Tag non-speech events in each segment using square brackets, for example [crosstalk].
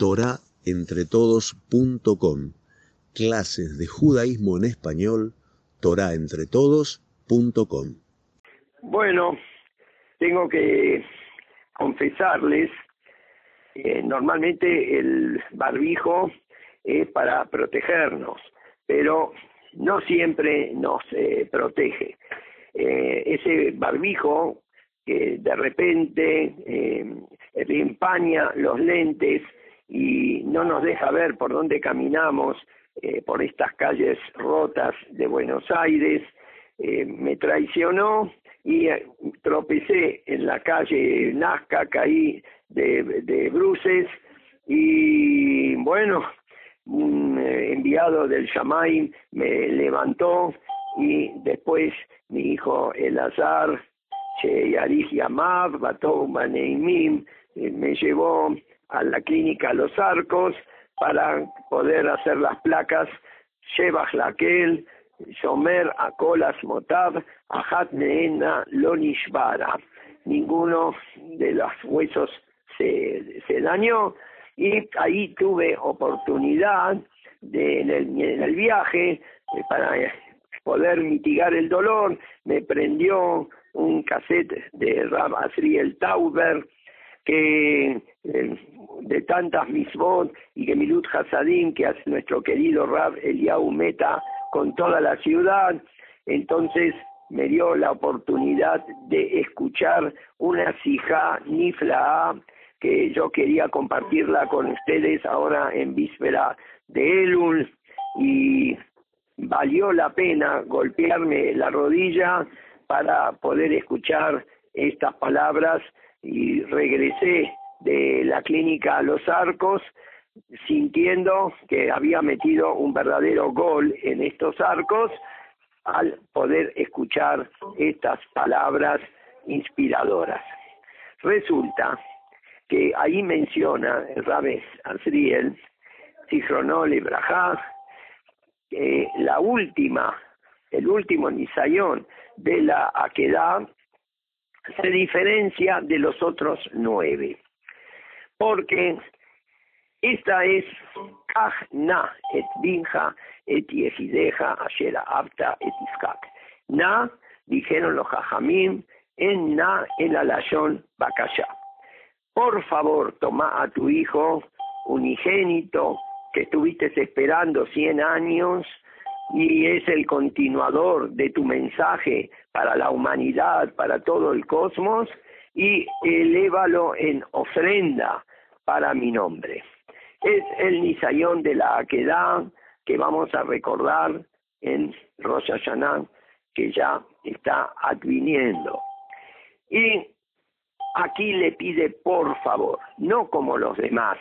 torahentretodos.com. Clases de judaísmo en español, torahentretodos.com. Bueno, tengo que confesarles, eh, normalmente el barbijo es para protegernos, pero no siempre nos eh, protege. Eh, ese barbijo que de repente empaña los lentes y no nos deja ver por dónde caminamos eh, por estas calles rotas de Buenos Aires, eh, me traicionó y eh, tropecé en la calle Nazca, caí de, de bruces y bueno, un enviado del Shamaim me levantó y después mi hijo Elazar, Sheyarich Yamav, Batou Baneimim, me llevó a la clínica Los Arcos para poder hacer las placas Shebach Lakel, Shomer Akolas Motab, Ahat Neena Lonishbara. Ninguno de los huesos se, se dañó y ahí tuve oportunidad de, en, el, en el viaje para poder mitigar el dolor, me prendió un cassette de Rab Asriel Tauber, que eh, de tantas misbot y Gemilut Hasadim que hace nuestro querido Rab Eliau Meta con toda la ciudad, entonces me dio la oportunidad de escuchar una sija nifla que yo quería compartirla con ustedes ahora en víspera de Elul. Y valió la pena golpearme la rodilla para poder escuchar estas palabras y regresé de la clínica a Los Arcos sintiendo que había metido un verdadero gol en estos arcos al poder escuchar estas palabras inspiradoras. Resulta que ahí menciona el Rabes Azriel, Sihronol y Brajá, eh, la última, el último nisayón de la Aquedad se diferencia de los otros nueve, porque esta es na et binja et yehideja ashera apta et. Na, dijeron los jajamim, en na el alayón bakasha. Por favor, toma a tu hijo unigénito que estuviste esperando cien años y es el continuador de tu mensaje para la humanidad, para todo el cosmos, y elévalo en ofrenda para mi nombre. Es el Nisayón de la Aquedad que vamos a recordar en Rosh Hashanah, que ya está adviniendo. Y aquí le pide por favor, no como los demás,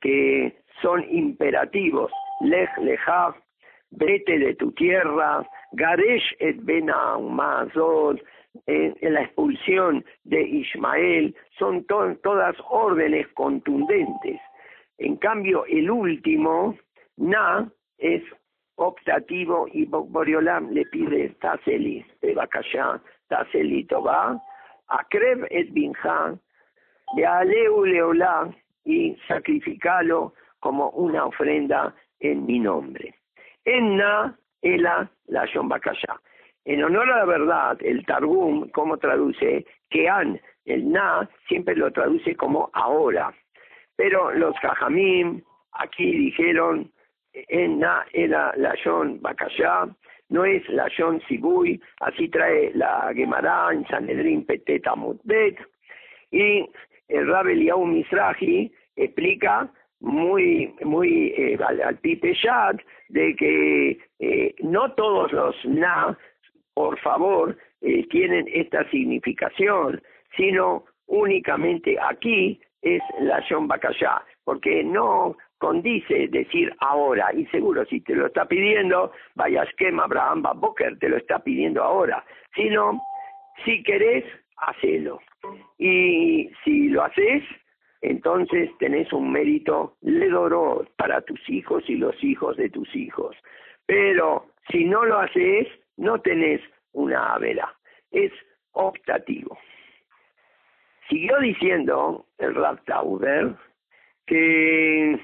que son imperativos, lej lejá, vete de tu tierra, Garesh et Ben en, la expulsión de Ismael, son todas órdenes contundentes. En cambio, el último, Na, es optativo y Boriolam le pide Taseli, Bebakashá, Taseli Toba, Akreb et Binja, de Aleu Leolá, y sacrificalo como una ofrenda en mi nombre. Enna ela la Bakasha. En honor a la verdad, el Targum, como traduce, que an, el na, siempre lo traduce como ahora. Pero los Jajamim aquí dijeron, enna ela la Bakasha, no es la Shon Sibui, así trae la Gemara en Sanedrin Peteta Mutbet, y el Rabel Yahu Misrahi explica muy, muy eh, al, al de que eh, no todos los na, por favor, eh, tienen esta significación, sino únicamente aquí es la Bakashá, porque no condice decir ahora, y seguro si te lo está pidiendo, vaya esquema Abraham Boker te lo está pidiendo ahora, sino si querés, hacelo. Y si lo haces, entonces tenés un mérito ledoró para tus hijos y los hijos de tus hijos. Pero si no lo haces, no tenés una vela, es optativo. Siguió diciendo el Raptauber que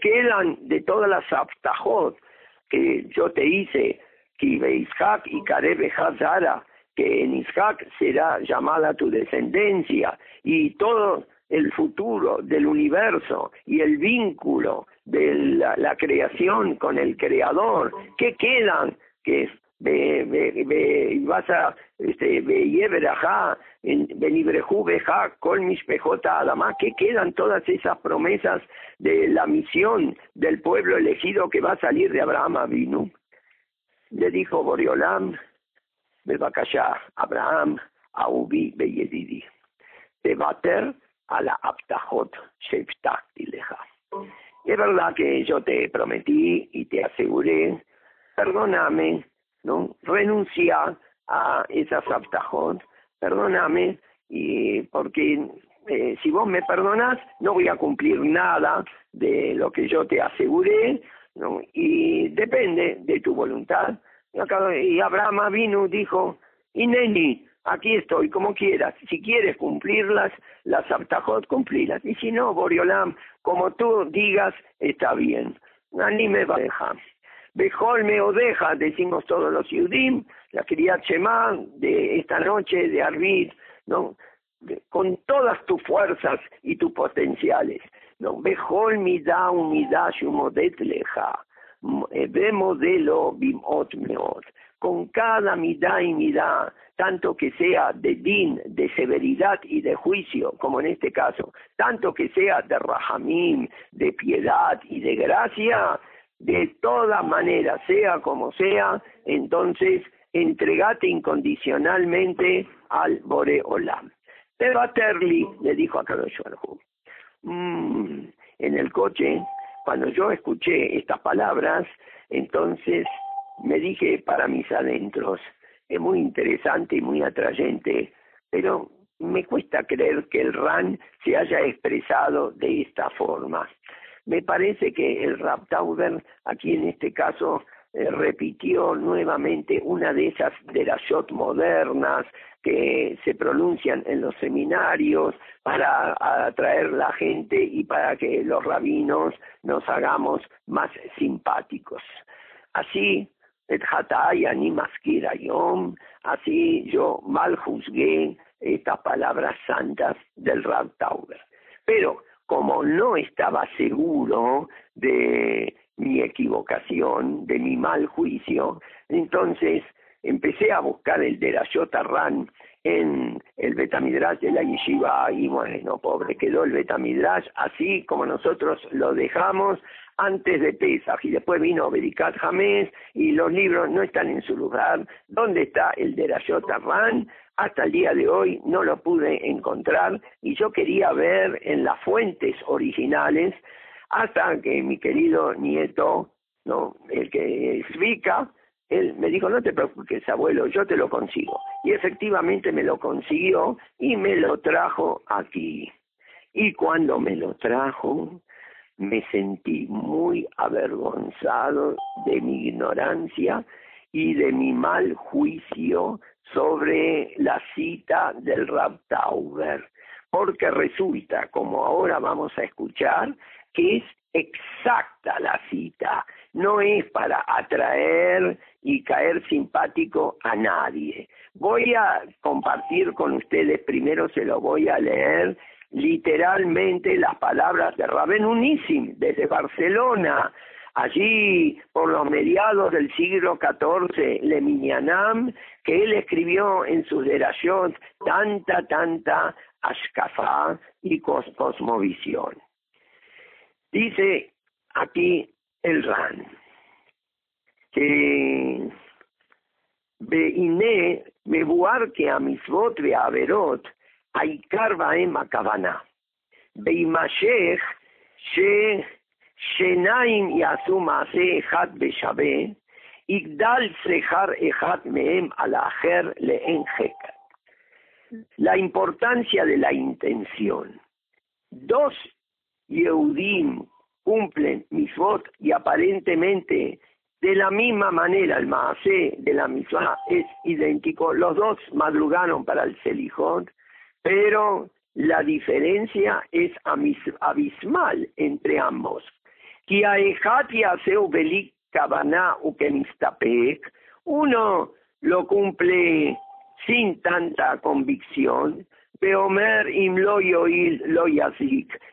quedan de todas las abtajot que yo te hice? Ishak y Karebe Hazara, que en Ishak será llamada tu descendencia, y todo el futuro del universo y el vínculo de la, creación con el creador, ¿qué quedan? Que vas a este benibrejú beja kol mishpejota adama. ¿qué quedan todas esas promesas de la misión del pueblo elegido que va a salir de Abraham Avinu le dijo Boriolam bebakasha Abraham aubi beyedidi tebater a la aptajot leja es verdad que yo te prometí y te aseguré perdóname ¿no? Renuncia a esas abtajot, perdóname, y porque eh, si vos me perdonas, no voy a cumplir nada de lo que yo te aseguré, ¿no? y depende de tu voluntad. Y Abraham vino dijo, y Neni, aquí estoy, como quieras, si quieres cumplirlas, las abtajot, cumplirlas, y si no, Boriolam, como tú digas, está bien, ni me va a dejar. Bejol me odeja, decimos todos los Yudim, la querida Shema de esta noche de Arvid, ¿no? con todas tus fuerzas y tus potenciales. ¿no? Bejol mida umida shumodet leja, ve modelo bimot meot, con cada mida y mida, tanto que sea de din, de severidad y de juicio, como en este caso, tanto que sea de rahamim, de piedad y de gracia, de todas maneras, sea como sea, entonces entregate incondicionalmente al Boreolam. Pero a Terli le dijo a Kadosh mmm, en el coche, cuando yo escuché estas palabras, entonces me dije para mis adentros, es muy interesante y muy atrayente, pero me cuesta creer que el RAN se haya expresado de esta forma. Me parece que el Raptauber, aquí en este caso, eh, repitió nuevamente una de esas de las shot modernas que se pronuncian en los seminarios para atraer la gente y para que los rabinos nos hagamos más simpáticos. Así, et ni yom, así yo mal juzgué estas palabras santas del Raptauber. Pero como no estaba seguro de mi equivocación, de mi mal juicio, entonces empecé a buscar el de la Yotarran en el Betamidrash de la Yeshiva y bueno, pobre, quedó el Betamidrash así como nosotros lo dejamos antes de Pesach y después vino Bedikat Jamés y los libros no están en su lugar. ¿Dónde está el de la Yotarran? hasta el día de hoy no lo pude encontrar y yo quería ver en las fuentes originales hasta que mi querido nieto, no, el que explica, él me dijo, no te preocupes, abuelo, yo te lo consigo. Y efectivamente me lo consiguió y me lo trajo aquí. Y cuando me lo trajo, me sentí muy avergonzado de mi ignorancia y de mi mal juicio sobre la cita del Raptauber, porque resulta, como ahora vamos a escuchar, que es exacta la cita, no es para atraer y caer simpático a nadie. Voy a compartir con ustedes, primero se lo voy a leer literalmente las palabras de Rabén Unísim desde Barcelona, allí por los mediados del siglo XIV, Le Miñanam, que él escribió en sus derayot tanta, tanta ashkafá y cosmovisión. Dice aquí el Ran que Beiné, Mebuar que a Misvot Beaverot, העיקר בהם הכוונה. בהימשך ש... שניים יעשו מעשה אחד בשווה, יגדל שכר אחד מהם על האחר לאין חקר. La importancia de la intención. Dos Yehudim cumplen misvot y aparentemente de la misma manera el Maasé de la misma es idéntico. Los dos madrugaron para el Selijot, pero la diferencia es abismal entre ambos. Uno lo cumple sin tanta convicción,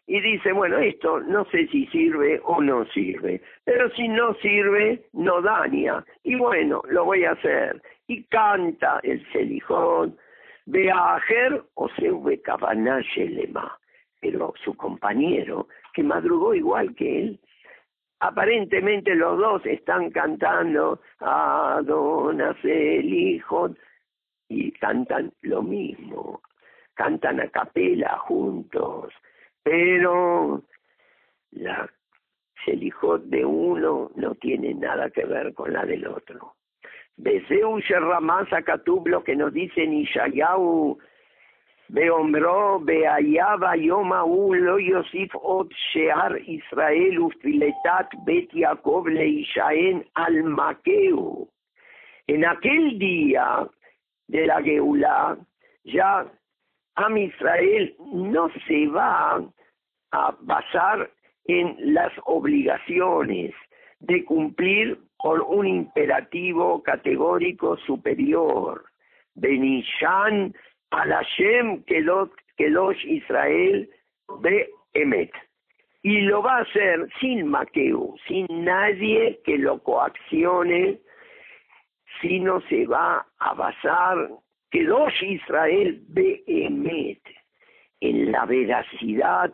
y dice, bueno, esto no sé si sirve o no sirve, pero si no sirve, no daña, y bueno, lo voy a hacer. Y canta el celijón, Beajer o se lema. Pero su compañero, que madrugó igual que él, aparentemente los dos están cantando Adonas el hijo y cantan lo mismo cantan a capela juntos, pero la Selijot de uno no tiene nada que ver con la del otro. Beseu Sherramaz Akatub, lo que nos dice Nishayahu, Beomro, Beayaba, Yomahu, Lo Yosif, Ot Shear, Israel, Ufiletat, Bet Yaakov, Leishaen, Almakeu. En aquel día de la Geulah, ya Am Israel no se va a basar en las obligaciones de cumplir con un imperativo categórico superior. Benishan al Hashem Kelosh Israel be Emet. Y lo va a hacer sin maqueo, sin nadie que lo coaccione, sino se va a basar Kedosh Israel Behemet, en la veracidad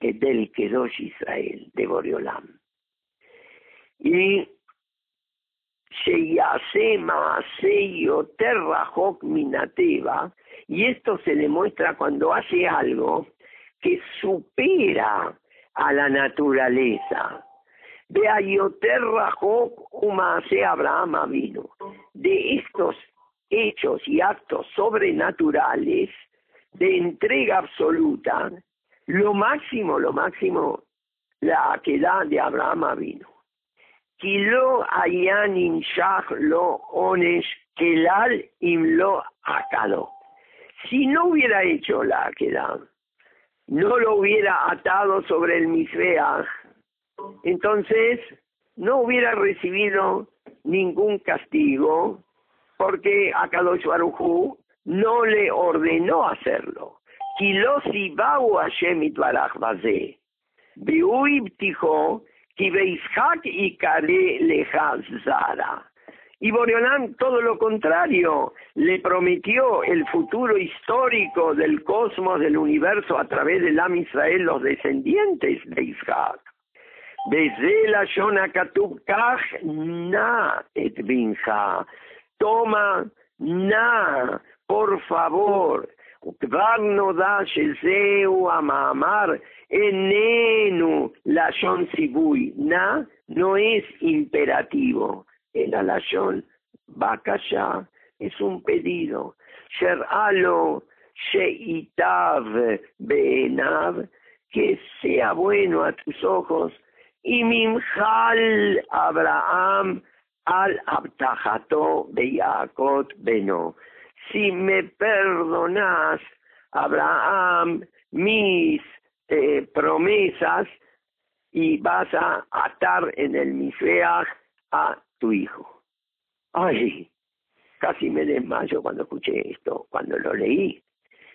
del Kedosh Israel, de Boreolam. Y Minateva, y esto se demuestra cuando hace algo que supera a la naturaleza. De Ayoterrahok Umase Abraham vino. De estos hechos y actos sobrenaturales de entrega absoluta, lo máximo, lo máximo, la quedad de Abraham vino. Kilo ayan shach lo onesh kelal im lo akado. Si no hubiera hecho la quedad, no lo hubiera atado sobre el misbeach, entonces no hubiera recibido ningún castigo porque a Kadosh Baruchu no le ordenó hacerlo. Kilosi bau Hashem itbarach. Biui btijo, y Kale Lehazara. Y Boreolán, todo lo contrario, le prometió el futuro histórico del cosmos, del universo, a través del Am Israel, los descendientes de Isaac. Desde la Shona na et. Toma na, por favor. Kvar no da shezeu amamar Enenu la yon sibui. Na no es imperativo. El alayón bakasha es un pedido. Sheralo sheitav beenav. Que sea bueno a tus ojos. Y mimjal Abraham al abtajato de Jacob beno. Si me perdonas, Abraham, mis eh, promesas y vas a atar en el Misbeach a tu hijo. Ay, casi me desmayo cuando escuché esto, cuando lo leí.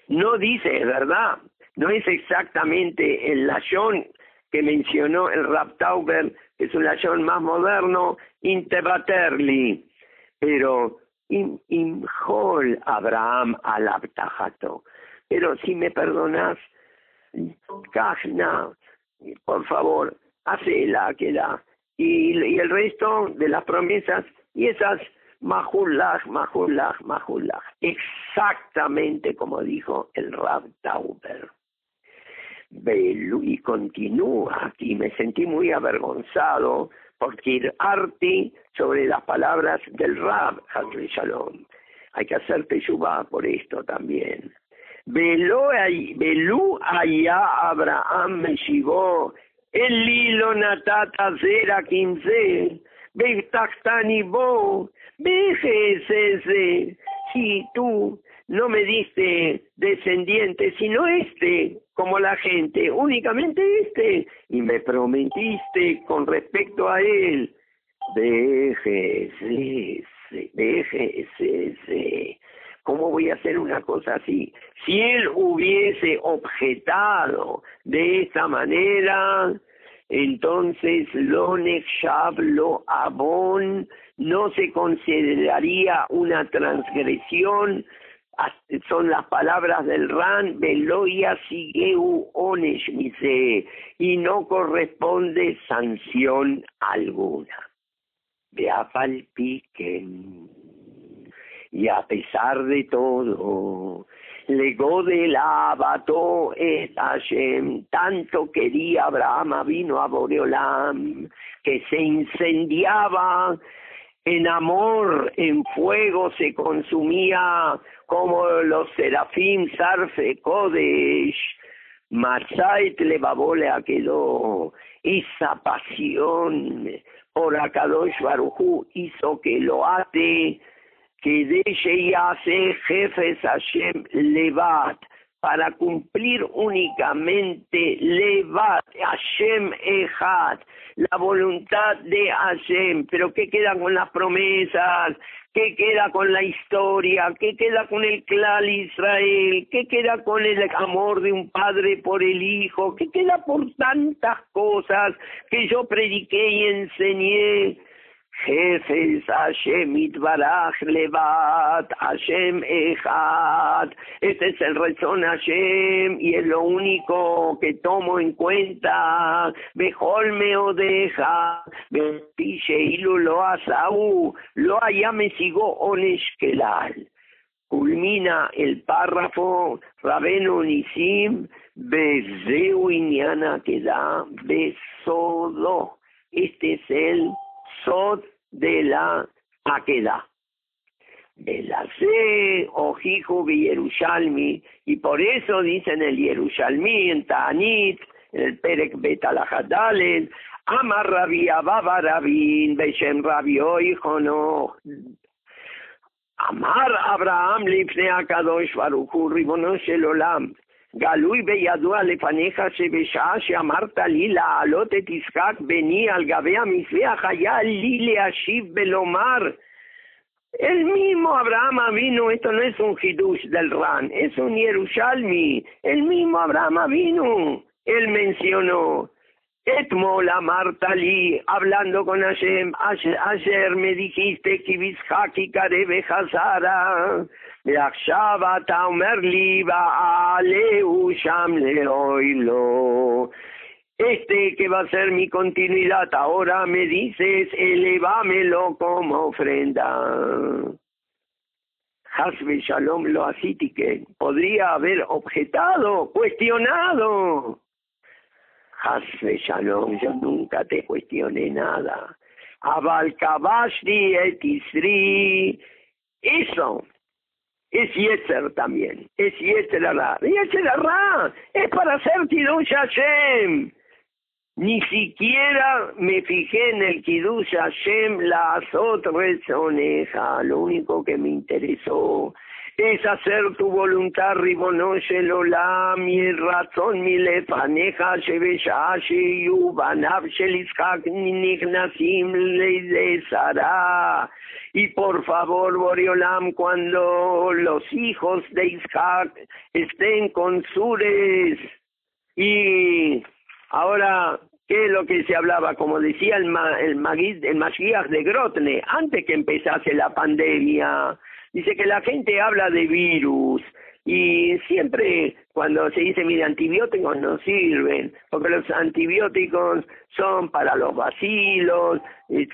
No dice, es verdad, no es exactamente el lashon que mencionó el Raptauber, que es un lashon más moderno, Intebaterli, pero imhol Abraham al. Pero si me perdonas, Kajna, por favor, hace la que da. Y, y el resto de las promesas, y esas Mahulach, Mahulach, Mahulach, exactamente como dijo el Rab Tauber y continúa aquí. Me sentí muy avergonzado por Arti sobre las palabras del Rab Shalom. Hay que hacer teshuvah por esto también. Belú allá Abraham me llegó, el lilo natata zera quince, Bechtachtan bo, ese, si tú no me diste descendiente, sino este, como la gente, únicamente este, y me prometiste con respecto a él, déjese, déjese, ¿cómo voy a hacer una cosa así? Si él hubiese objetado de esta manera, entonces lo Nechab, lo Abón, no se consideraría una transgresión, son las palabras del Ran, Veloya Sigeu Onesh y no corresponde sanción alguna. Beafal Piquen. Y a pesar de todo, legó del abato et Hashem, tanto quería Abraham, vino a Boreolam, que se incendiaba en amor, en fuego se consumía como los serafín Sarfe Kodesh, Matzait Levabole quedó. Esa pasión por Akadosh Barujú hizo que lo ate, hace jefes Hashem Levat, para cumplir únicamente Levat, Hashem Ejad, la voluntad de Hashem. Pero ¿qué queda con las promesas? ¿Qué queda con la historia? ¿Qué queda con el clan Israel? ¿Qué queda con el amor de un padre por el hijo? ¿Qué queda por tantas cosas que yo prediqué y enseñé? Jefes Hashem Itbaraj Levat, Hashem Echad. Este es el rezón Hashem y es lo único que tomo en cuenta. Bejol me odeja, Bepiche ilu lo asau, lo allá me sigo oneshkelal. Culmina el párrafo Rabenu Nisim, Bezeu Inyana que da Besodo. Este es el Sod de la Aqueda. De la C, Ojijo Yerushalmi, y por eso dicen el Yerushalmi en Ta'anit, el Perek Betalahadalet, Amar Rabbi Ababa Rabin, Beshem Rabbi. Amar Abraham Lifne Akadosh Baruchu, Ribono Olam, גלוי וידוע לפניך שבשעה שאמרת לי להעלות את יצחק בני על גבי המזבח היה לי להשיב ולומר el mismo Abraham vino, esto no es un hidush del Ran, es un Yerushalmi, el mismo Abraham vino, él mencionó, Etmol Martali, hablando con Hashem, ayer, me dijiste que Bishaki Karebe Hazara, ועכשיו אתה אומר לי, ועלהו שם לאוילו. Este que va a ser mi continuidad, ahora me dices, elevámelo como ofrenda. Hasbe Shalom lo que podría haber objetado, cuestionado. Hasbe Shalom, yo nunca te cuestioné nada. Abal Kabashdi etisri, eso es Yetzer también, es Yetzer Ara. Yetzer Ara es para hacer Kiddush Hashem. Ni siquiera me fijé en el Kiddush Hashem, la azot rezoneja. Lo único que me interesó es hacer tu voluntad, Ribonoshe Lola, mi razón, mi lefaneja, Shebesha, Sheyu, Banav, Sheliskak, Nichnasim, de Sara. Y por favor, Boriolam, cuando los hijos de Isaac estén con Sures y ahora ¿Qué es lo que se hablaba? Como decía el, ma, el, el de Grotne, antes que empezase la pandemia, dice que la gente habla de virus, y siempre cuando se dice, mire, antibióticos no sirven, porque los antibióticos son para los vacilos,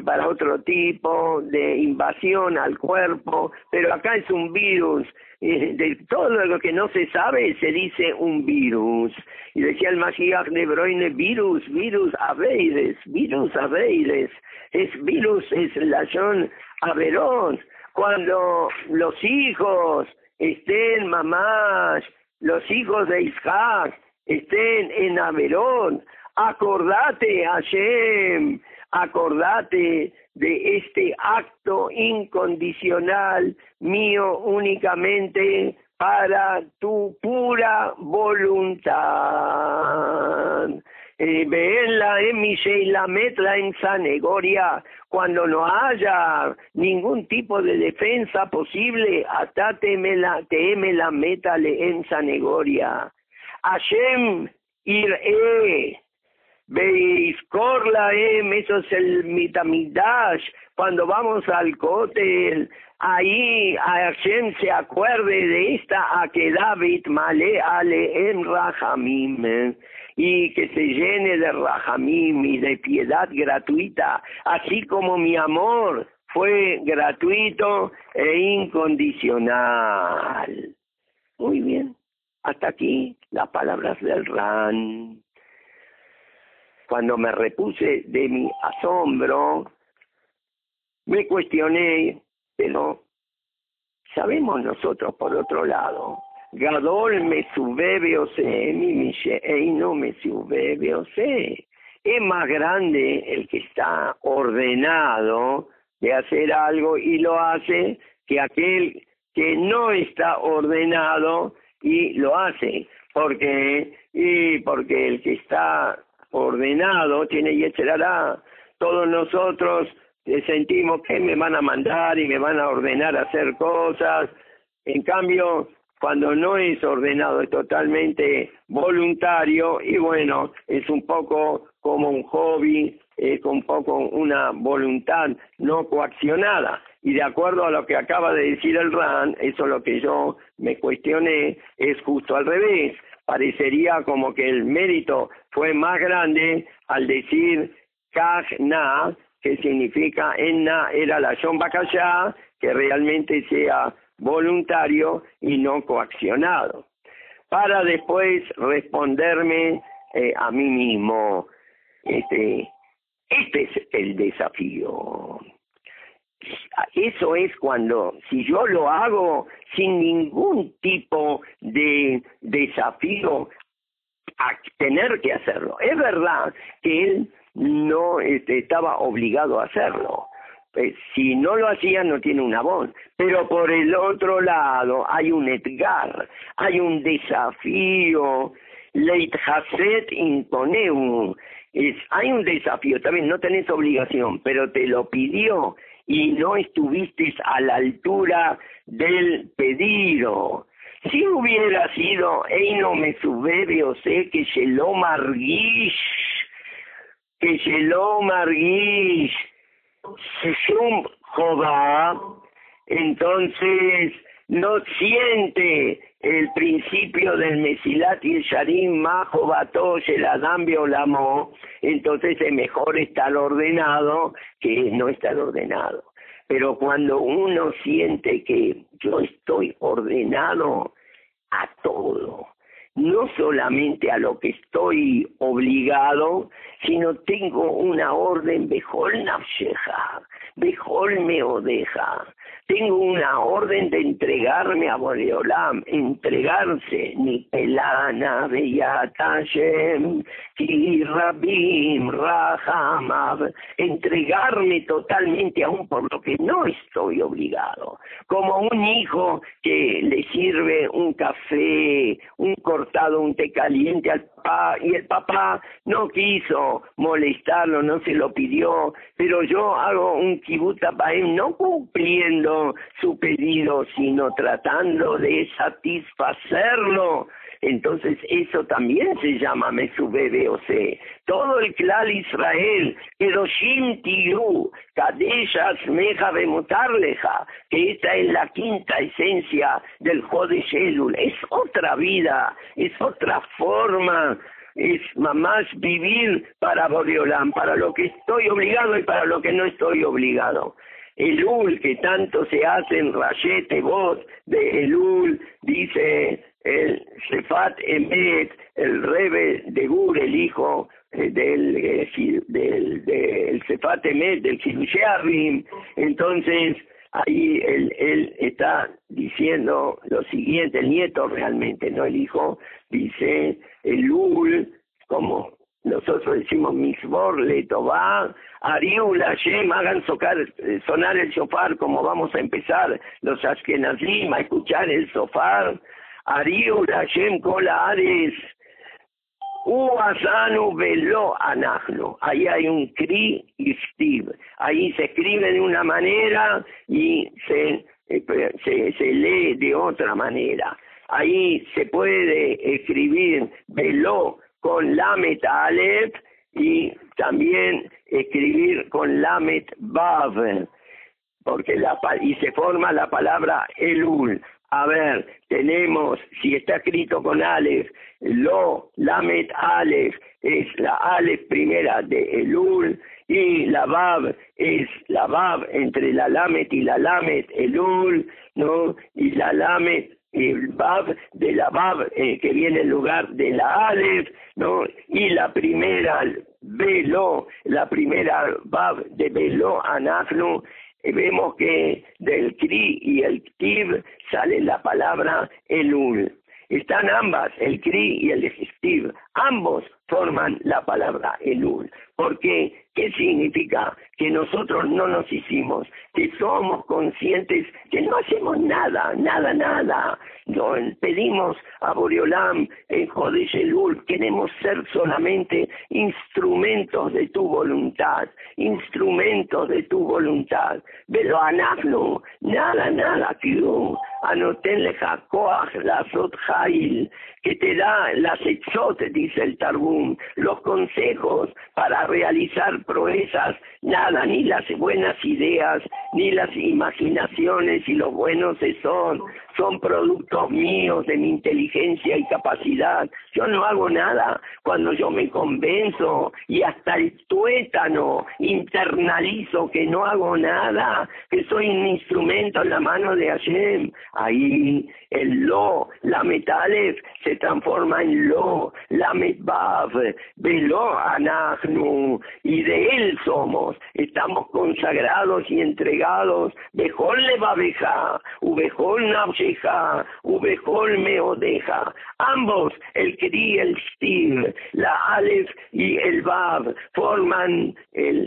para otro tipo de invasión al cuerpo, pero acá es un virus. De todo lo que no se sabe se dice un virus. Y decía el Mashiach de Broine, virus, virus aveides, virus aveides. Es virus, es la son averón. Cuando los hijos estén mamás, los hijos de Isaac, estén en Averón, acordate Hashem, acordate de este acto incondicional mío únicamente para tu pura voluntad. Eh, la emise y la metla en Sanegoria, cuando no haya ningún tipo de defensa posible, hasta teme la, teme metale en Sanegoria. Hashem iré, la em, eso es el mitamidash, cuando vamos al cótel, ahí Hashem se acuerde de esta a que David male ale en Rahamim y que se llene de rajamim y de piedad gratuita, así como mi amor fue gratuito e incondicional. Muy bien, hasta aquí las palabras del RAN. Cuando me repuse de mi asombro, me cuestioné, pero sabemos nosotros por otro lado Gadol me sube sé, mi no me sube sé. Es más grande el que está ordenado de hacer algo y lo hace que aquel que no está ordenado y lo hace. Porque, y porque el que está ordenado tiene y echará. Todos nosotros sentimos que me van a mandar y me van a ordenar a hacer cosas. En cambio, cuando no es ordenado, es totalmente voluntario y bueno, es un poco como un hobby, es un poco una voluntad no coaccionada. Y de acuerdo a lo que acaba de decir el RAN, eso es lo que yo me cuestioné, es justo al revés. Parecería como que el mérito fue más grande al decir na, que significa enna era la Shon que realmente sea voluntario y no coaccionado, para después responderme eh, a mí mismo, este, este es el desafío. Eso es cuando, si yo lo hago sin ningún tipo de desafío, a tener que hacerlo. Es verdad que él no este, estaba obligado a hacerlo, eh, si no lo hacía no tiene una voz. Pero por el otro lado hay un Edgar, hay un desafío, Leithaset intoneu. Es, hay un desafío, también no tenés obligación, pero te lo pidió y no estuviste a la altura del pedido. Si hubiera sido Eino me sube, o sé que se lo marguish, que se lo marguish, Shum Jobá, entonces no siente el principio del Mesilat y el Sharim Majo el Adam Biolamo, entonces es mejor estar ordenado que no estar ordenado. Pero cuando uno siente que yo estoy ordenado a todo, no solamente a lo que estoy obligado, sino tengo una orden, Bejol Nafsheja, Bejol me odeja, tengo una orden de entregarme a Boreolam, entregarse, ni pelana beyatashem, ki rabim rahamav, entregarme totalmente aún por lo que no estoy obligado, como un hijo que le sirve un café, un cortado, un té caliente al papá, y el papá no quiso molestarlo, no se lo pidió, pero yo hago un kibuta él no cumpliendo su pedido, sino tratando de satisfacerlo. Entonces eso también se llama Mesubebe Todo el clan Israel, Eroshim Tiru, Kadeshas Meja Bemutarleja, que esta es la quinta esencia del Jode Elul. Es otra vida, es otra forma es más vivir para Boreolán, para lo que estoy obligado y para lo que no estoy obligado. Elul, que tanto se hace en Rayete Bot de Elul, dice el Sefat Emet, el Rebe de Gur, el hijo eh, del, eh, del, del Sefat Emet, del Kilusharim, entonces ahí él, él está diciendo lo siguiente, el nieto realmente, no el hijo, dice Elul, como nosotros decimos Misbor, Letová, Ariul, Hashem, hagan eh, sonar el sofar como vamos a empezar los Ashkenazim a escuchar el sofar. Ariul, Hashem, Kola Ares, Uasanu velo anachno. Ahí hay un kri y stiv. Ahí se escribe de una manera y se, eh, se, se lee de otra manera. Ahí se puede escribir velo con Lamet Aleph y también escribir con Lamet Vav, porque la, y se forma la palabra Elul. A ver, tenemos, si está escrito con Aleph, lo, Lamet Aleph, es la Aleph primera de Elul, y la Vav es la Vav entre la Lamet y la Lamet Elul, ¿no? Y la Lamet el Bab de la Bab eh, que viene en lugar de la Aleph, ¿no? Y la primera Velo, la primera Bab de Velo Anafnu, vemos que del Kri y el Ktiv sale la palabra Elul. Están ambas, el Kri y el Ktiv, ambos forman la palabra Elul. ¿Por qué? ¿Qué significa? Que nosotros no nos hicimos, que somos conscientes que no hacemos nada, nada, nada. No, pedimos a Boreolam en Jodesh queremos ser solamente instrumentos de tu voluntad, instrumentos de tu voluntad. Pero anafnu, nada, nada, anotenle la que te da las exot, dice el Tarbum, los consejos para realizar proezas, nada, ni las buenas ideas, ni las imaginaciones y los buenos son, son productos míos de mi inteligencia y capacidad. Yo no hago nada cuando yo me convenzo y hasta el tuétano internalizo que no hago nada, que soy un instrumento en la mano de Hashem. Ahí el lo, la metalef, se transforma en lo, la metbav, velo anachnu, y de él somos, estamos consagrados y entregados, bejol levabeja, ubejol nabsheja, ubejol meodeja, ambos, el kri, el stiv, la alef y el vav, forman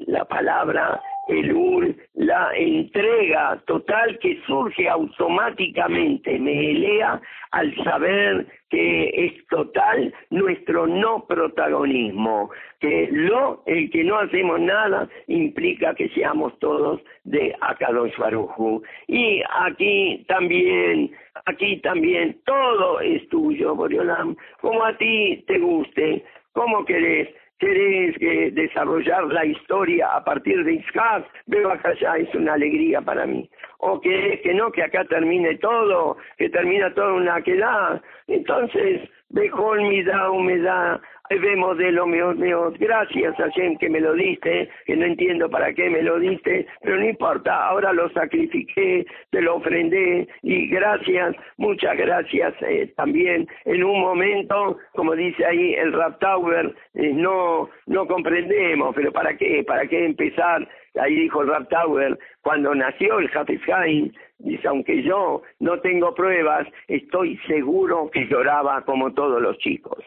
la palabra el la entrega total que surge automáticamente, me elea al saber que es total nuestro no protagonismo, que lo, el que no hacemos nada, implica que seamos todos de Akadosh Baruju. Y aquí también, aquí también, todo es tuyo, Boriolam, como a ti te guste, como querés, querés que desarrollar la historia a partir de Isaac, veo acá ya es una alegría para mí. O que, que no, que acá termine todo, que termina todo una queda. Entonces, Bejol mi da humedad vemos de lo mío, mío, gracias a Jen que me lo diste, que no entiendo para qué me lo diste, pero no importa, ahora lo sacrifiqué, te lo ofrendé y gracias, muchas gracias eh, también. En un momento, como dice ahí el Rap Tower, eh, no, no comprendemos, pero ¿para qué? ¿Para qué empezar? Ahí dijo el Rap Tower, cuando nació el Hafiz dice, aunque yo no tengo pruebas, estoy seguro que lloraba como todos los chicos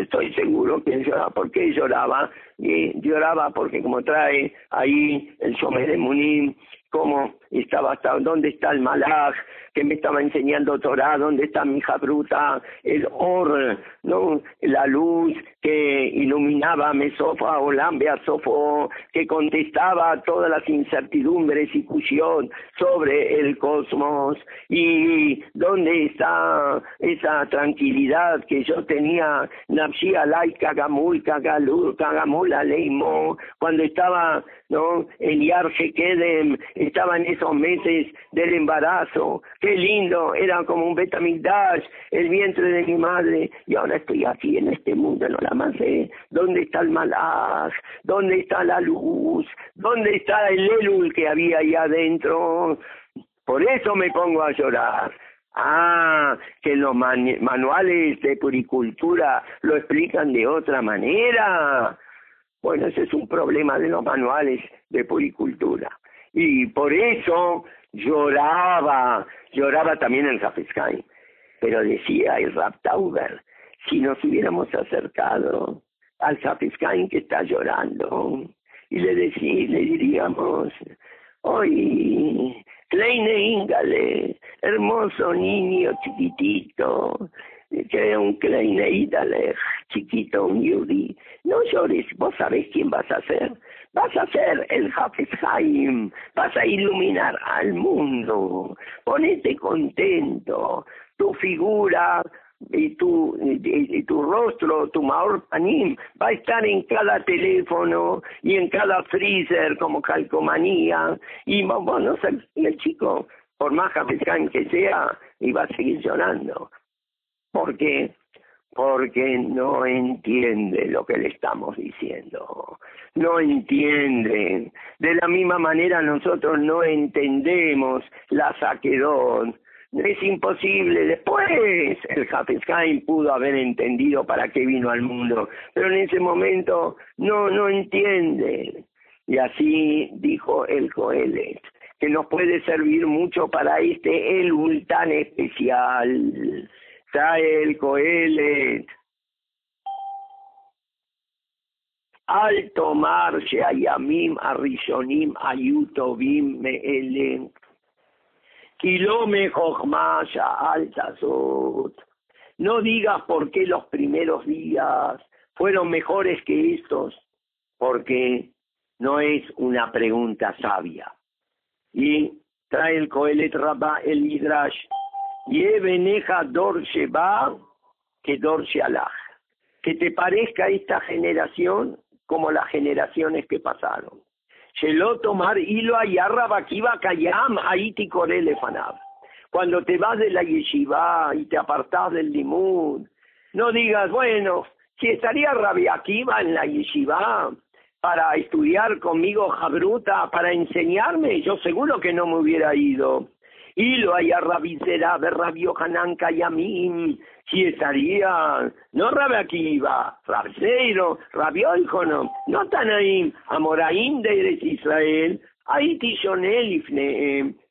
estoy seguro que lloraba. ¿Por qué lloraba? Y lloraba porque como trae ahí el Shomer de Munim, cómo estaba hasta dónde está el malaj que me estaba enseñando Torah, dónde está mi hija bruta, el or, no, la luz que iluminaba Mesofa o Sofo, que contestaba todas las incertidumbres y cuestión sobre el cosmos. Y dónde está esa tranquilidad que yo tenía Nafshi Alay Kagamul Kagamul Aleimo cuando estaba no el Yarje Kedem estaba en esos meses del embarazo, qué lindo, era como un betamigdash, el vientre de mi madre, y ahora estoy aquí en este mundo, no la más sé, ¿dónde está el malaj? ¿Dónde está la luz? ¿Dónde está el elul que había ahí adentro? Por eso me pongo a llorar. Ah, que los manuales de puricultura lo explican de otra manera. Bueno, ese es un problema de los manuales de puricultura. Y por eso lloraba, lloraba también el Rafeskai. Pero decía el Raptauber, si nos hubiéramos acercado al Zapescain que está llorando y le, decí, le diríamos, hoy, Kleine Ingale, hermoso niño chiquitito, que un Kleine Idale, chiquito, un Yuri, no llores, vos sabés quién vas a ser, vas a ser el Hafezheim, vas a iluminar al mundo, ponete contento, tu figura y tu, y, tu rostro, tu maor panim, va a estar en cada teléfono y en cada freezer como calcomanía. Y y el chico, por más capitán que sea, iba a seguir llorando. Porque porque no entiende lo que le estamos diciendo, no entiende. De la misma manera nosotros no entendemos la saquedón, es imposible. Después el Hafezheim pudo haber entendido para qué vino al mundo, pero en ese momento no, no entiende. Y así dijo el Coelet, que nos puede servir mucho para este el tan especial. Trae el Coelet. Al tomarse a Yamim, a Rishonim, a Yutovim, Meelen, Kilome alta No digas por qué los primeros días fueron mejores que estos, porque no es una pregunta sabia. Y trae el Coelet Rabba el Midrash, Yeveneja Dor que Dor Que te parezca esta generación como las generaciones que pasaron. Shelo tomar hilo ayarra bakiba kayam aiti fanab. Cuando te vas de la yeshiva y te apartas del limud, no digas, bueno, si estaría Rabbi Akiva en la yeshiva para estudiar conmigo Jabruta, para enseñarme, yo seguro que no me hubiera ido. Y lo haya Rabizera, Rabio Hanan Kayamim, si estaría, no Rabi Akiva, Rabseiro, Rabio Icono, no Tanaim, Amoraim de Israel, ahí Tishonel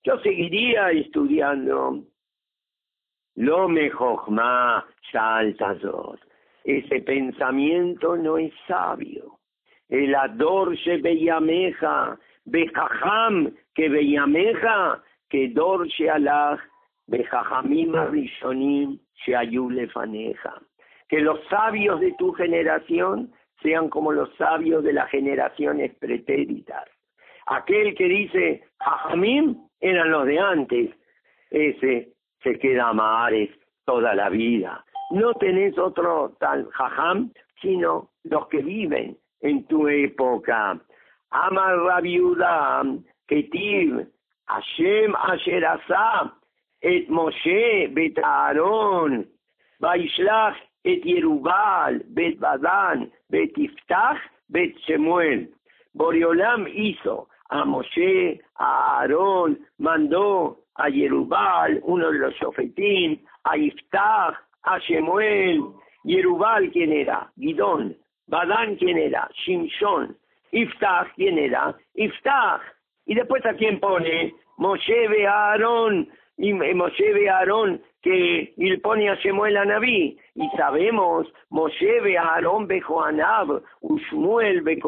yo seguiría estudiando. Lo mejorma saltazot. Ese pensamiento no es sabio. El ador se beyameja, bejajam que beyameja, shealach, bejajamim. Que los sabios de tu generación sean como los sabios de las generaciones pretéritas. Aquel que dice, Jajamim eran los de antes, ese se queda a toda la vida. No tenés otro tal jajam, sino los que viven en tu época. Amar Rabiuda, Ketiv, Hashem Asher et Moshe bet Aaron, Vaishlach et Yerubal, bet Badan, bet Iftach, bet Shemuel. Boriolam hizo a Moshe, a Aarón, mandó a Yerubal, uno de los sofetín, a Iftach, a Shemuel. Yerubal, ¿quién era? Gidón. Badán, ¿quién era? Shimshon. Iftach, ¿quién era? Iftach. Y después a quién pone? Moshe Aarón, y Moshe ve a Aarón que y pone a Shemuel a Naví. Y sabemos, Moshe Aarón ve Joanab, Ushmuel ve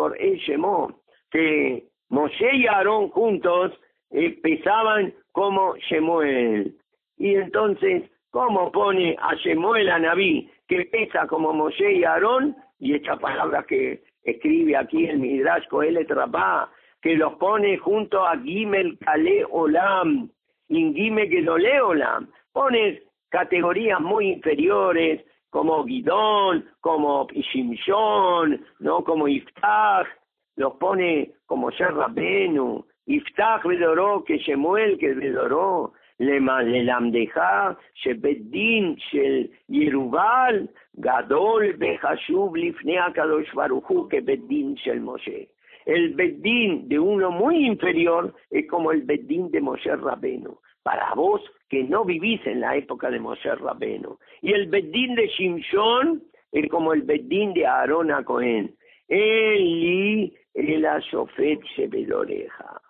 Shemó, que Moshe y Aarón juntos eh, pesaban como Shemuel. Y entonces, ¿cómo pone a Shemuel a Naví, que pesa como Moshe y Aarón? Y esta palabra que escribe aquí el Midrash Kohelet Rabá, que los pone junto a Gimel Kale Olam, Ingime Gedole Olam. Pones categorías muy inferiores como Guidón, como Shimshon, ¿no? como Iftach, los pone como Sherrabenu, Iftach Bedoró, que Shemuel, que Bedoró, Lelamdeja, Shebeddin, Shel Yerubal, Gadol, Behashub, Lifnea Kadosh Baruchu, que Beddin, Shel Moshe. El Bedín de uno muy inferior es como el Bedín de Moshe Rabenu. Para vos que no vivís en la época de Moshe Rabenu. Y el Bedín de Shimshon es como el Bedín de Aarón a Cohen. Eli el Ashofet Shebeloreja.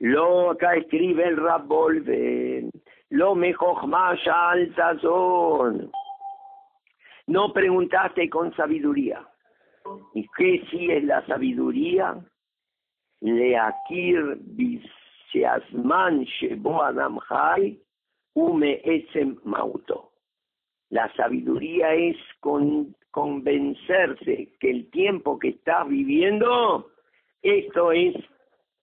Lo acá escribe el Rabbolven. Lo mejor más alta son. No preguntaste con sabiduría ¿Y qué sí es la sabiduría? Leakir bisiasman shebo ume esem mauto. La sabiduría es con, convencerse que el tiempo que estás viviendo, esto es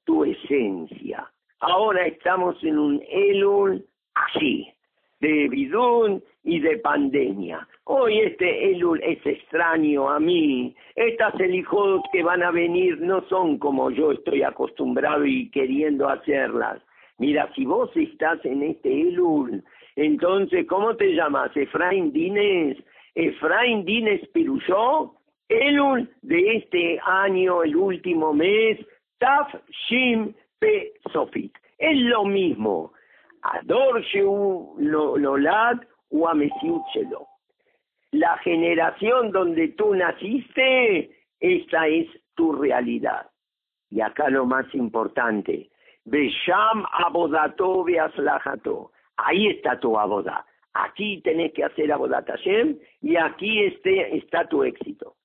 tu esencia. Ahora estamos en un Elul así, de bidún y de pandemia. Hoy este Elul es extraño a mí. Estas elijos que van a venir no son como yo estoy acostumbrado y queriendo hacerlas. Mira, si vos estás en este Elul, entonces, ¿cómo te llamas? Efraín Dines. Efraín Dines Piruyó, Elul de este año, el último mes, Taf Shim Pe Sofit. Es lo mismo. Ador Lolad Uamesiuchelo. La generación donde tú naciste, esta es tu realidad. Y acá lo más importante, Besham Abodato Beaslajato. Ahí está tu aboda. Aquí tenés que hacer abodat Hashem y aquí este, está tu éxito.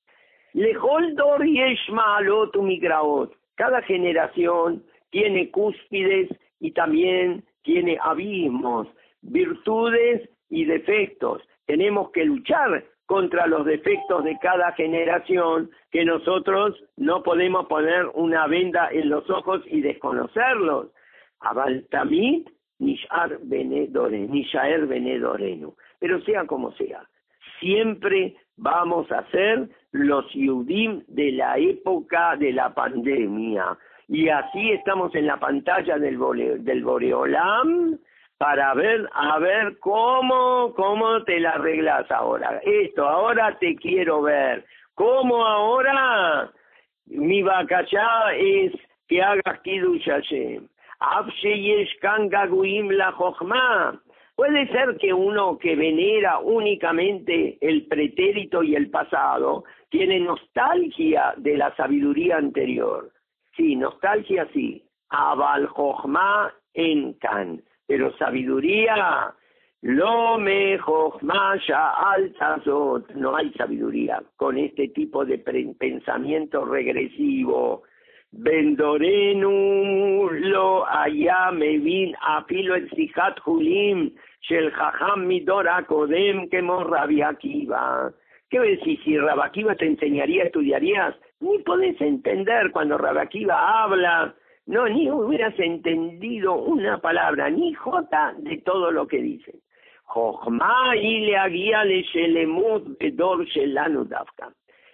Lejol Dor Yeshma Alot Migraot. Cada generación tiene cúspides y también tiene abismos, virtudes y defectos. Tenemos que luchar contra los defectos de cada generación que nosotros no podemos poner una venda en los ojos y desconocerlos. Abaltamit Nishar Nishaer Benedorenu. Pero sea como sea, siempre vamos a ser los Yudim de la época de la pandemia. Y así estamos en la pantalla del, del Boreolam para ver, a ver cómo, cómo te la arreglas ahora. Esto, ahora te quiero ver. ¿Cómo ahora? Mi ya es que hagas Kiddush Hashem. la Puede ser que uno que venera únicamente el pretérito y el pasado tiene nostalgia de la sabiduría anterior. Sí, nostalgia sí. Abal en Kan pero sabiduría, lo mejor ya altazot, no hay sabiduría con este tipo de pensamiento regresivo. Vendorenu lo allá me vin afilo el sihat julim shel jajam midora kodem que rabiakiva. ¿Qué decir? Si Rabakiva te enseñaría, estudiarías, ni podés entender cuando Rabakiva habla no, ni hubieras entendido una palabra, ni jota de todo lo que dicen.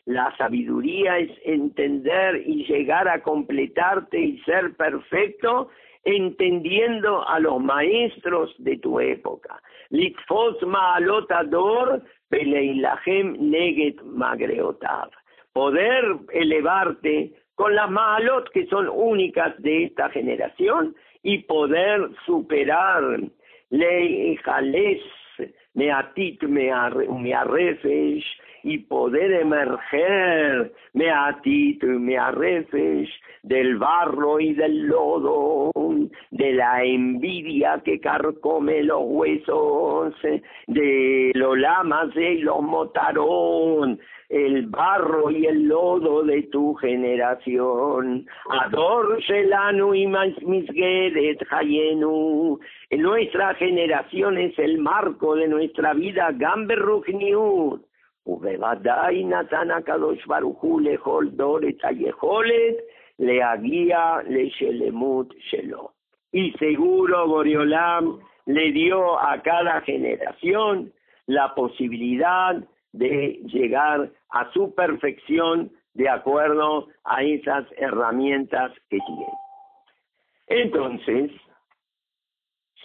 La sabiduría es entender y llegar a completarte y ser perfecto entendiendo a los maestros de tu época. Litfos ma'alotador neget magreotav. Poder elevarte con las malot que son únicas de esta generación y poder superar ley jales meatit mearrefesh y poder emerger meatit mearrefesh del barro y del lodo de la envidia que carcome los huesos de los lamas y los motarón el barro y el lodo de tu generación. Ador Shelanu y Misgeret Hayenu. Nuestra generación es el marco de nuestra vida. Gamber Ruchniut. ובוודאי נתן הקדוש ברוך הוא לכל דור את היכולת להגיע לשלמות שלו. y seguro Boreolam le dio a cada generación la posibilidad de llegar a su perfección de acuerdo a esas herramientas que tiene. Entonces,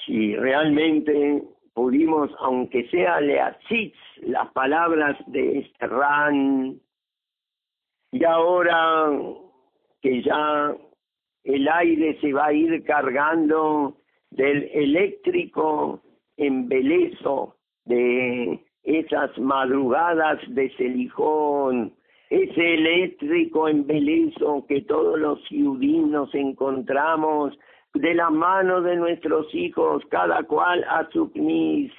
si realmente pudimos, aunque sea leachitz, las palabras de este Ran, y ahora que ya el aire se va a ir cargando del eléctrico embelezo de esas madrugadas de Celijón, ese eléctrico embelezo que todos los ciudadanos encontramos de la mano de nuestros hijos, cada cual a su knis,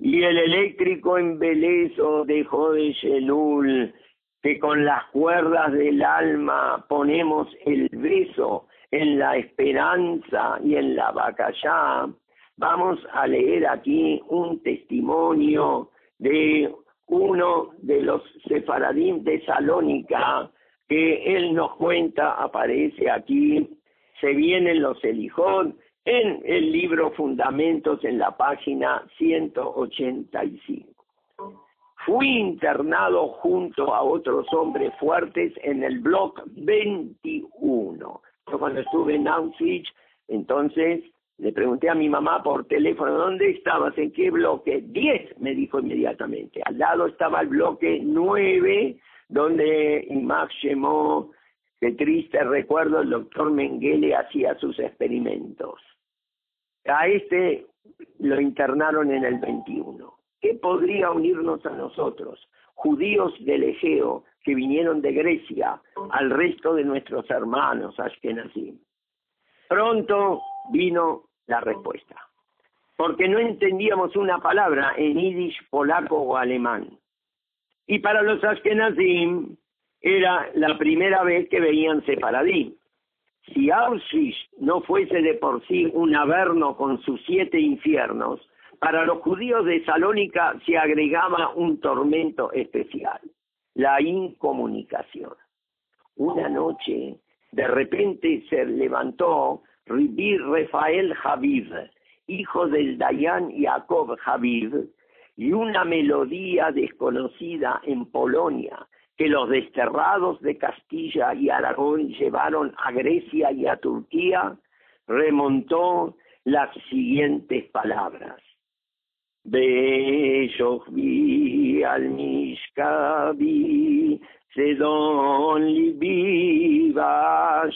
y el eléctrico embelezo de Jode Shelul, que con las cuerdas del alma ponemos el beso en la esperanza y en la bacallá, vamos a leer aquí un testimonio de uno de los sefaradín de Salónica, que él nos cuenta, aparece aquí, se vienen los Elijón, en el libro Fundamentos en la página 185. Fui internado junto a otros hombres fuertes en el bloque 21. Yo cuando estuve en Auschwitz, entonces le pregunté a mi mamá por teléfono, ¿dónde estabas? ¿En qué bloque? 10, me dijo inmediatamente. Al lado estaba el bloque 9, donde Max llamó, qué triste recuerdo, el doctor Mengele hacía sus experimentos. A este lo internaron en el 21. ¿Qué podría unirnos a nosotros, judíos del Egeo que vinieron de Grecia, al resto de nuestros hermanos Ashkenazim? Pronto vino la respuesta, porque no entendíamos una palabra en yiddish, polaco o alemán. Y para los Ashkenazim era la primera vez que veían Separadí. Si Auschwitz no fuese de por sí un averno con sus siete infiernos, para los judíos de Salónica se agregaba un tormento especial, la incomunicación. Una noche, de repente se levantó Ribi Rafael Javiv, hijo del Dayan Jacob Javiv, y una melodía desconocida en Polonia que los desterrados de Castilla y Aragón llevaron a Grecia y a Turquía, remontó las siguientes palabras. Vi al Mishkabi, Sedon libi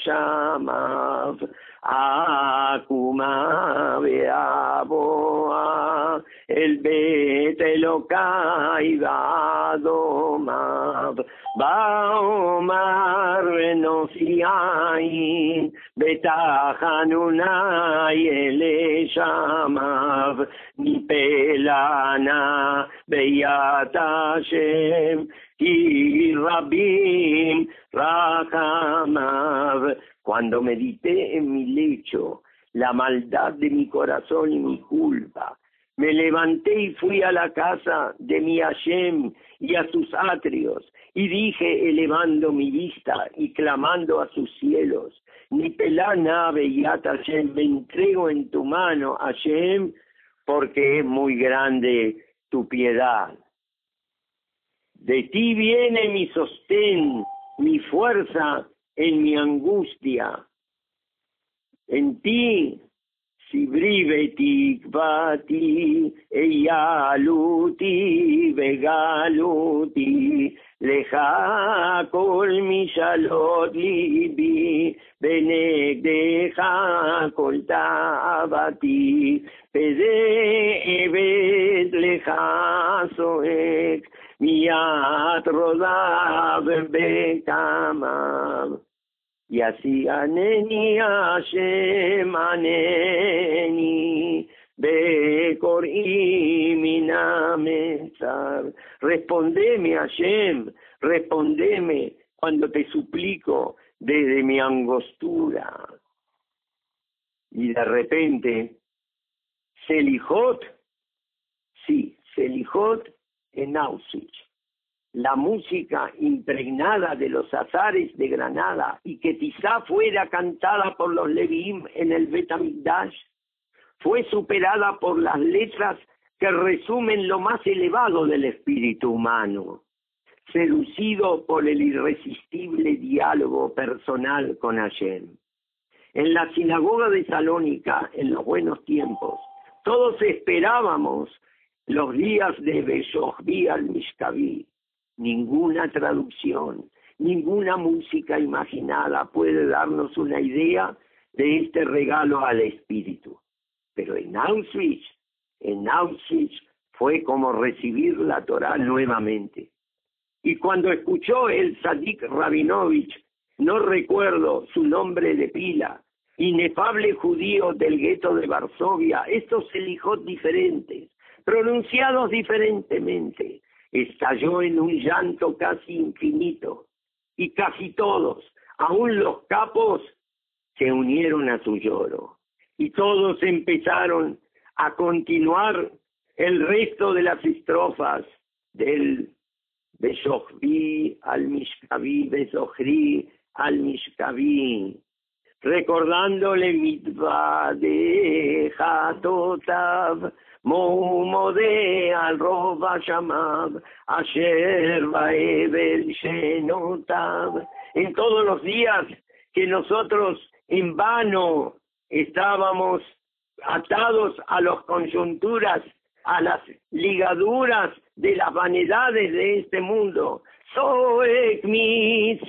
shamav, Akuma beaboa, el mi pelana beyata shem, y rabim rachamav, cuando medité en mi lecho la maldad de mi corazón y mi culpa, me levanté y fui a la casa de mi Hashem y a sus atrios, y dije, elevando mi vista y clamando a sus cielos, ni pelá nave y Hashem, me entrego en tu mano, Hashem, porque es muy grande tu piedad. De ti viene mi sostén, mi fuerza en mi angustia. En ti, סברי ותקוותי, איילותי וגלותי, לך כל משאלות ליבי, בנגדך כל תאוותי, וזה עבד לך צועק, מיד רוזה ובקמיו. Así aneni Hashem aneni Bekor iminamezar. Respondeme Hashem, respondeme cuando te suplico desde mi angostura. Y de repente, Selijot, sí, Selijot en Auschwitz la música impregnada de los azares de Granada y que quizá fuera cantada por los Leviim en el Betamigdash, fue superada por las letras que resumen lo más elevado del espíritu humano, seducido por el irresistible diálogo personal con Hashem. En la sinagoga de Salónica, en los buenos tiempos, todos esperábamos los días de Beshochbi al Mishkavi, Ninguna traducción, ninguna música imaginada puede darnos una idea de este regalo al espíritu. Pero en Auschwitz, en Auschwitz fue como recibir la Torah nuevamente. Y cuando escuchó el Sadik Rabinovich, no recuerdo su nombre de pila, inefable judío del gueto de Varsovia, estos elijos diferentes, pronunciados diferentemente, estalló en un llanto casi infinito, y casi todos, aun los capos, se unieron a su lloro, y todos empezaron a continuar el resto de las estrofas del Beshochvi al Mishkavi, Besochri al Mishkavi, recordándole mitva de Hatotav, Roba Shamab, Asher Baebel Shenotav, en todos los días que nosotros en vano estábamos atados a las coyunturas, a las ligaduras de las vanidades de este mundo. Soy mi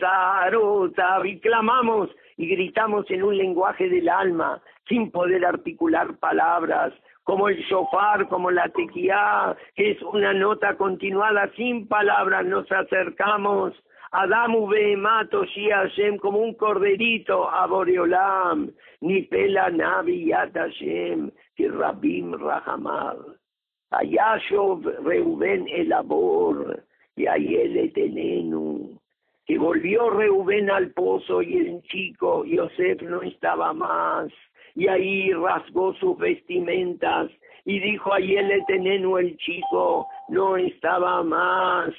y clamamos y gritamos en un lenguaje del alma, sin poder articular palabras, como el shofar, como la tequía, es una nota continuada sin palabras, nos acercamos Adamu Behemato Hashem como un corderito a Boreolam, ni pela Navi Yat Hashem, que Rabim Rahamar. Ayashov Reuben el Abor, y Ayele Tenenu. Que volvió Reuben al pozo y el chico Yosef no estaba más. Y ahí rasgó sus vestimentas y dijo Ayele Tenenu el chico no estaba más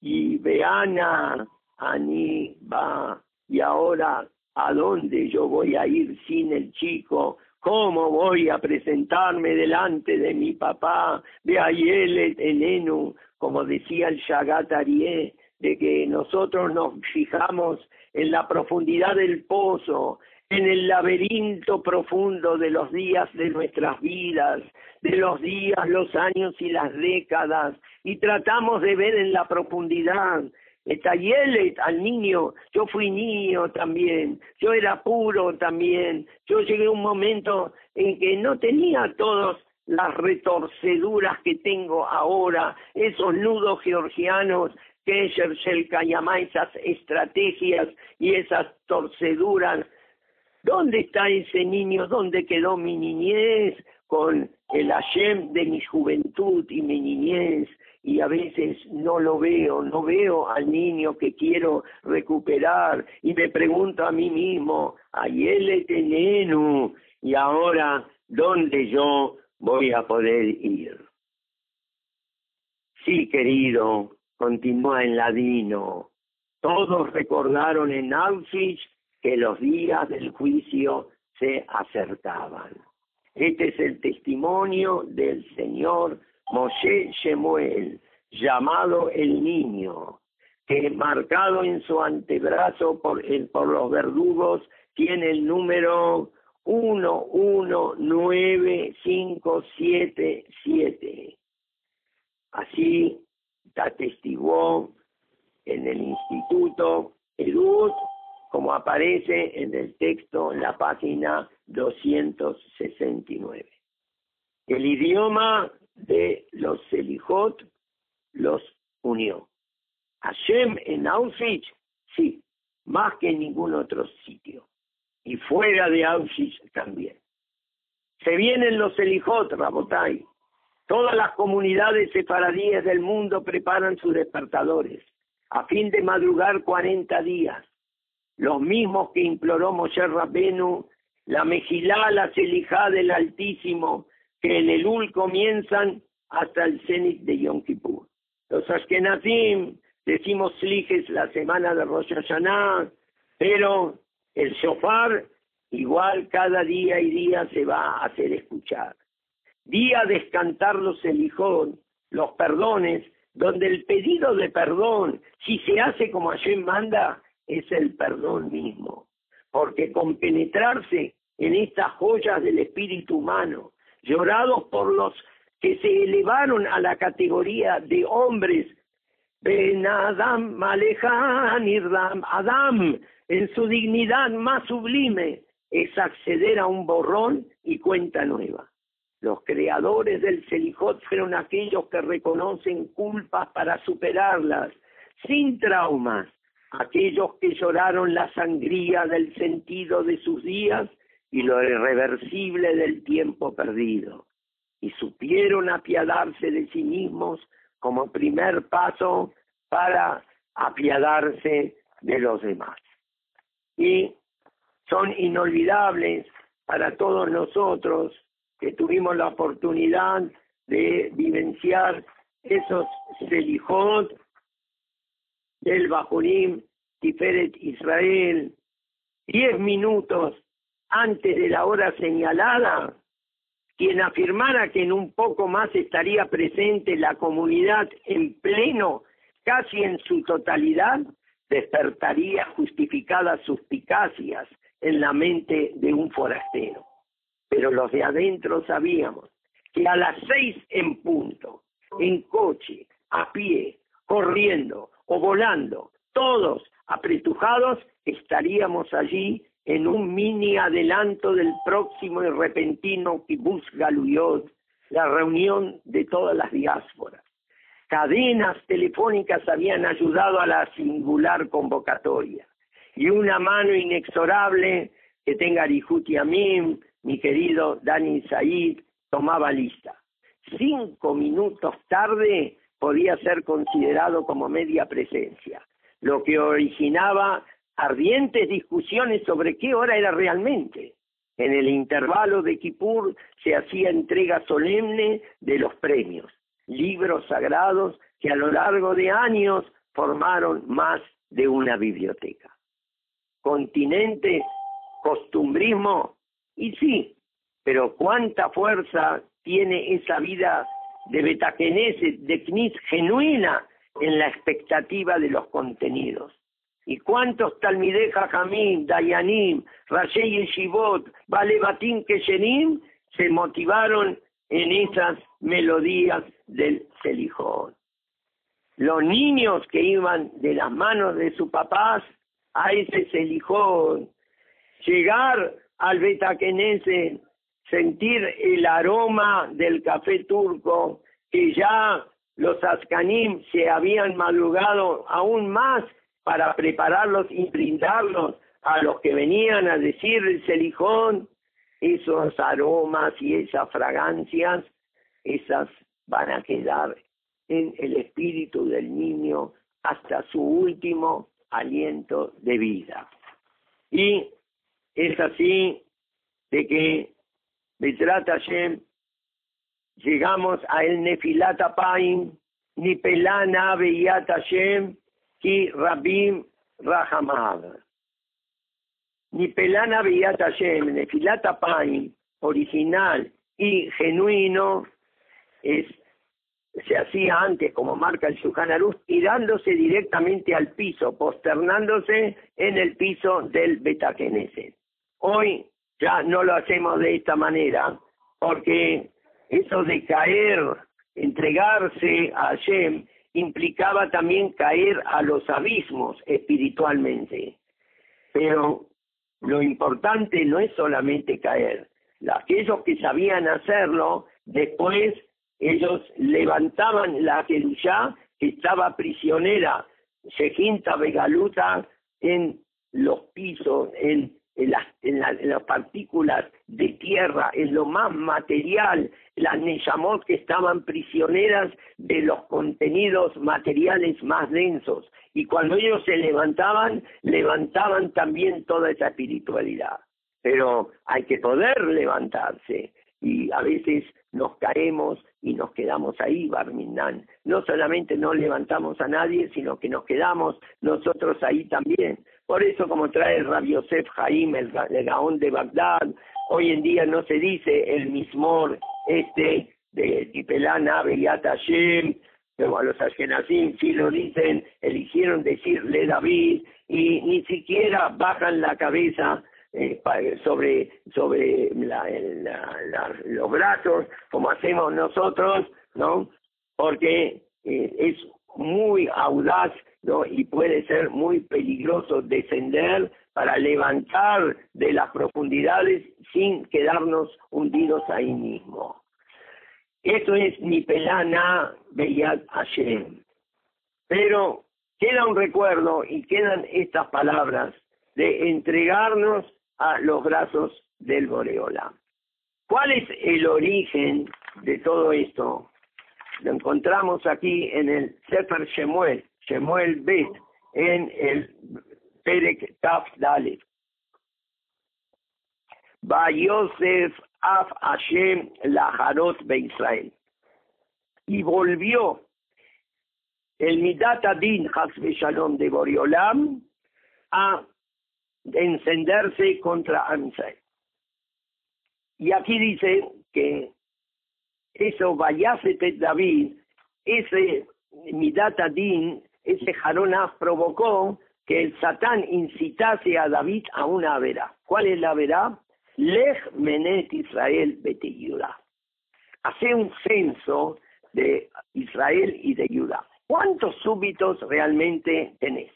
y Beana, Ani va, y ahora, ¿a dónde yo voy a ir sin el chico? ¿Cómo voy a presentarme delante de mi papá? De Ayele Enenu, como decía el Shagat Arié, de que nosotros nos fijamos en la profundidad del pozo, en el laberinto profundo de los días de nuestras vidas, de los días, los años y las décadas, y tratamos de ver en la profundidad. Tayelet al niño, yo fui niño también, yo era puro también, yo llegué a un momento en que no tenía todas las retorceduras que tengo ahora, esos nudos georgianos que el llama esas estrategias y esas torceduras. ¿Dónde está ese niño? ¿Dónde quedó mi niñez? Con el Hashem de mi juventud y mi niñez y a veces no lo veo, no veo al niño que quiero recuperar y me pregunto a mí mismo, él tenenu y ahora dónde yo voy a poder ir. Sí, querido, continúa en ladino. Todos recordaron en Auschwitz que los días del juicio se acercaban. Este es el testimonio del Señor Moshe Shemuel, llamado el niño, que marcado en su antebrazo por, por los verdugos tiene el número 119577. Así atestiguó en el Instituto Edut como aparece en el texto en la página 269. El idioma de los Selijot los unió. Hashem en Auschwitz, sí, más que en ningún otro sitio. Y fuera de Auschwitz también. Se vienen los Selijot, Rabotai. Todas las comunidades sefaradíes del mundo preparan sus despertadores a fin de madrugar 40 días los mismos que imploró Moshe Rabbenu, la Mejilá, la Selijá del Altísimo, que en el Ul comienzan hasta el cenit de Yom Kippur. Los Ashkenazim decimos Slijes la semana de Rosh Hashanah, pero el shofar igual cada día y día se va a hacer escuchar. Día de escantar los elijón, los perdones, donde el pedido de perdón, si se hace como Hashem manda, es el perdón mismo, porque compenetrarse en estas joyas del espíritu humano, llorados por los que se elevaron a la categoría de hombres, Ben Adam Malejan Irdam Adam, en su dignidad más sublime, es acceder a un borrón y cuenta nueva. Los creadores del Selijot fueron aquellos que reconocen culpas para superarlas, sin traumas, aquellos que lloraron la sangría del sentido de sus días y lo irreversible del tiempo perdido, y supieron apiadarse de sí mismos como primer paso para apiadarse de los demás. Y son inolvidables para todos nosotros que tuvimos la oportunidad de vivenciar esos selijot del Bajurim Tiferet Israel, diez minutos antes de la hora señalada, quien afirmara que en un poco más estaría presente la comunidad en pleno, casi en su totalidad, despertaría justificadas suspicacias en la mente de un forastero. Pero los de adentro sabíamos que a las seis en punto, en coche, a pie, corriendo o volando, todos apretujados, estaríamos allí en un mini adelanto del próximo y repentino Kibbutz Galuyot, la reunión de todas las diásporas. Cadenas telefónicas habían ayudado a la singular convocatoria y una mano inexorable que tenga Arihuti Amim, mi querido Dani Said, tomaba lista. Cinco minutos tarde podía ser considerado como media presencia, lo que originaba ardientes discusiones sobre qué hora era realmente. En el intervalo de Kippur se hacía entrega solemne de los premios, libros sagrados que a lo largo de años formaron más de una biblioteca. Continente, costumbrismo, y sí, pero cuánta fuerza tiene esa vida de Betaquenese, de Knis genuina en la expectativa de los contenidos. ¿Y cuántos Talmideh Jajamim, Dayanim, Rashei Yeshivot, Balebatim Keshenim se motivaron en esas melodías del Selijón? Los niños que iban de las manos de sus papás a ese Selijón, llegar al Betaquenese, sentir el aroma del café turco, que ya los Ascanim se habían madrugado aún más para prepararlos y brindarlos a los que venían a decir el celijón, esos aromas y esas fragancias, esas van a quedar en el espíritu del niño hasta su último aliento de vida. Y es así de que Betrat Hashem llegamos a el Nefilat Apaim, ni Pelana Beyat Hashem, ki Rabim Rahamav. Ni Pelana Beyat Hashem, Nefilat Apaim, original y genuino, es se hacía antes, como marca el Shulchan tirándose directamente al piso, posternándose en el piso del Betakeneset. Hoy ya no lo hacemos de esta manera, porque eso de caer, entregarse a Hashem, implicaba también caer a los abismos espiritualmente. Pero lo importante no es solamente caer. Aquellos que sabían hacerlo, después ellos levantaban la Jerusalén que estaba prisionera, Sejinta Begaluta, en los pisos, en en las, partículas de tierra, en lo más material, las Neshamot que estaban prisioneras de los contenidos materiales más densos. Y cuando ellos se levantaban, levantaban también toda esa espiritualidad. Pero hay que poder levantarse y a veces nos caemos y nos quedamos ahí, Barminan. No solamente no levantamos a nadie, sino que nos quedamos nosotros ahí también. Por eso, como trae Rabbi Yosef Haim, el, Gaón de Bagdad, hoy en día no se dice el mismor este de Tipelana, Beyat Hashem, pero a los Ashkenazim sí lo dicen, eligieron decirle David y ni siquiera bajan la cabeza eh, sobre sobre los brazos como hacemos nosotros, ¿no? Porque eh, es muy audaz y puede ser muy peligroso descender para levantar de las profundidades sin quedarnos hundidos ahí mismo. Eso es ni pelana Beyat Hashem. Pero queda un recuerdo y quedan estas palabras de entregarnos a los brazos del Boreola. ¿Cuál es el origen de todo esto? lo encontramos aquí en el Sefer Shemuel, Shemuel Bet, en el Perek Taf Dalet. Va Yosef Af Hashem Laharot Be Israel. Y volvió el Midat Adin Hasbe Shalom de Boriolam a encenderse contra Amsay. Y aquí dice que eso Vayasete David, ese Midat Adin, ese Jaronaf provocó que el Satán incitase a David a una vera. ¿Cuál es la vera? Lej Menet Israel Beteyuda. Hace un censo de Israel y de Judá. ¿Cuántos súbitos realmente tenés?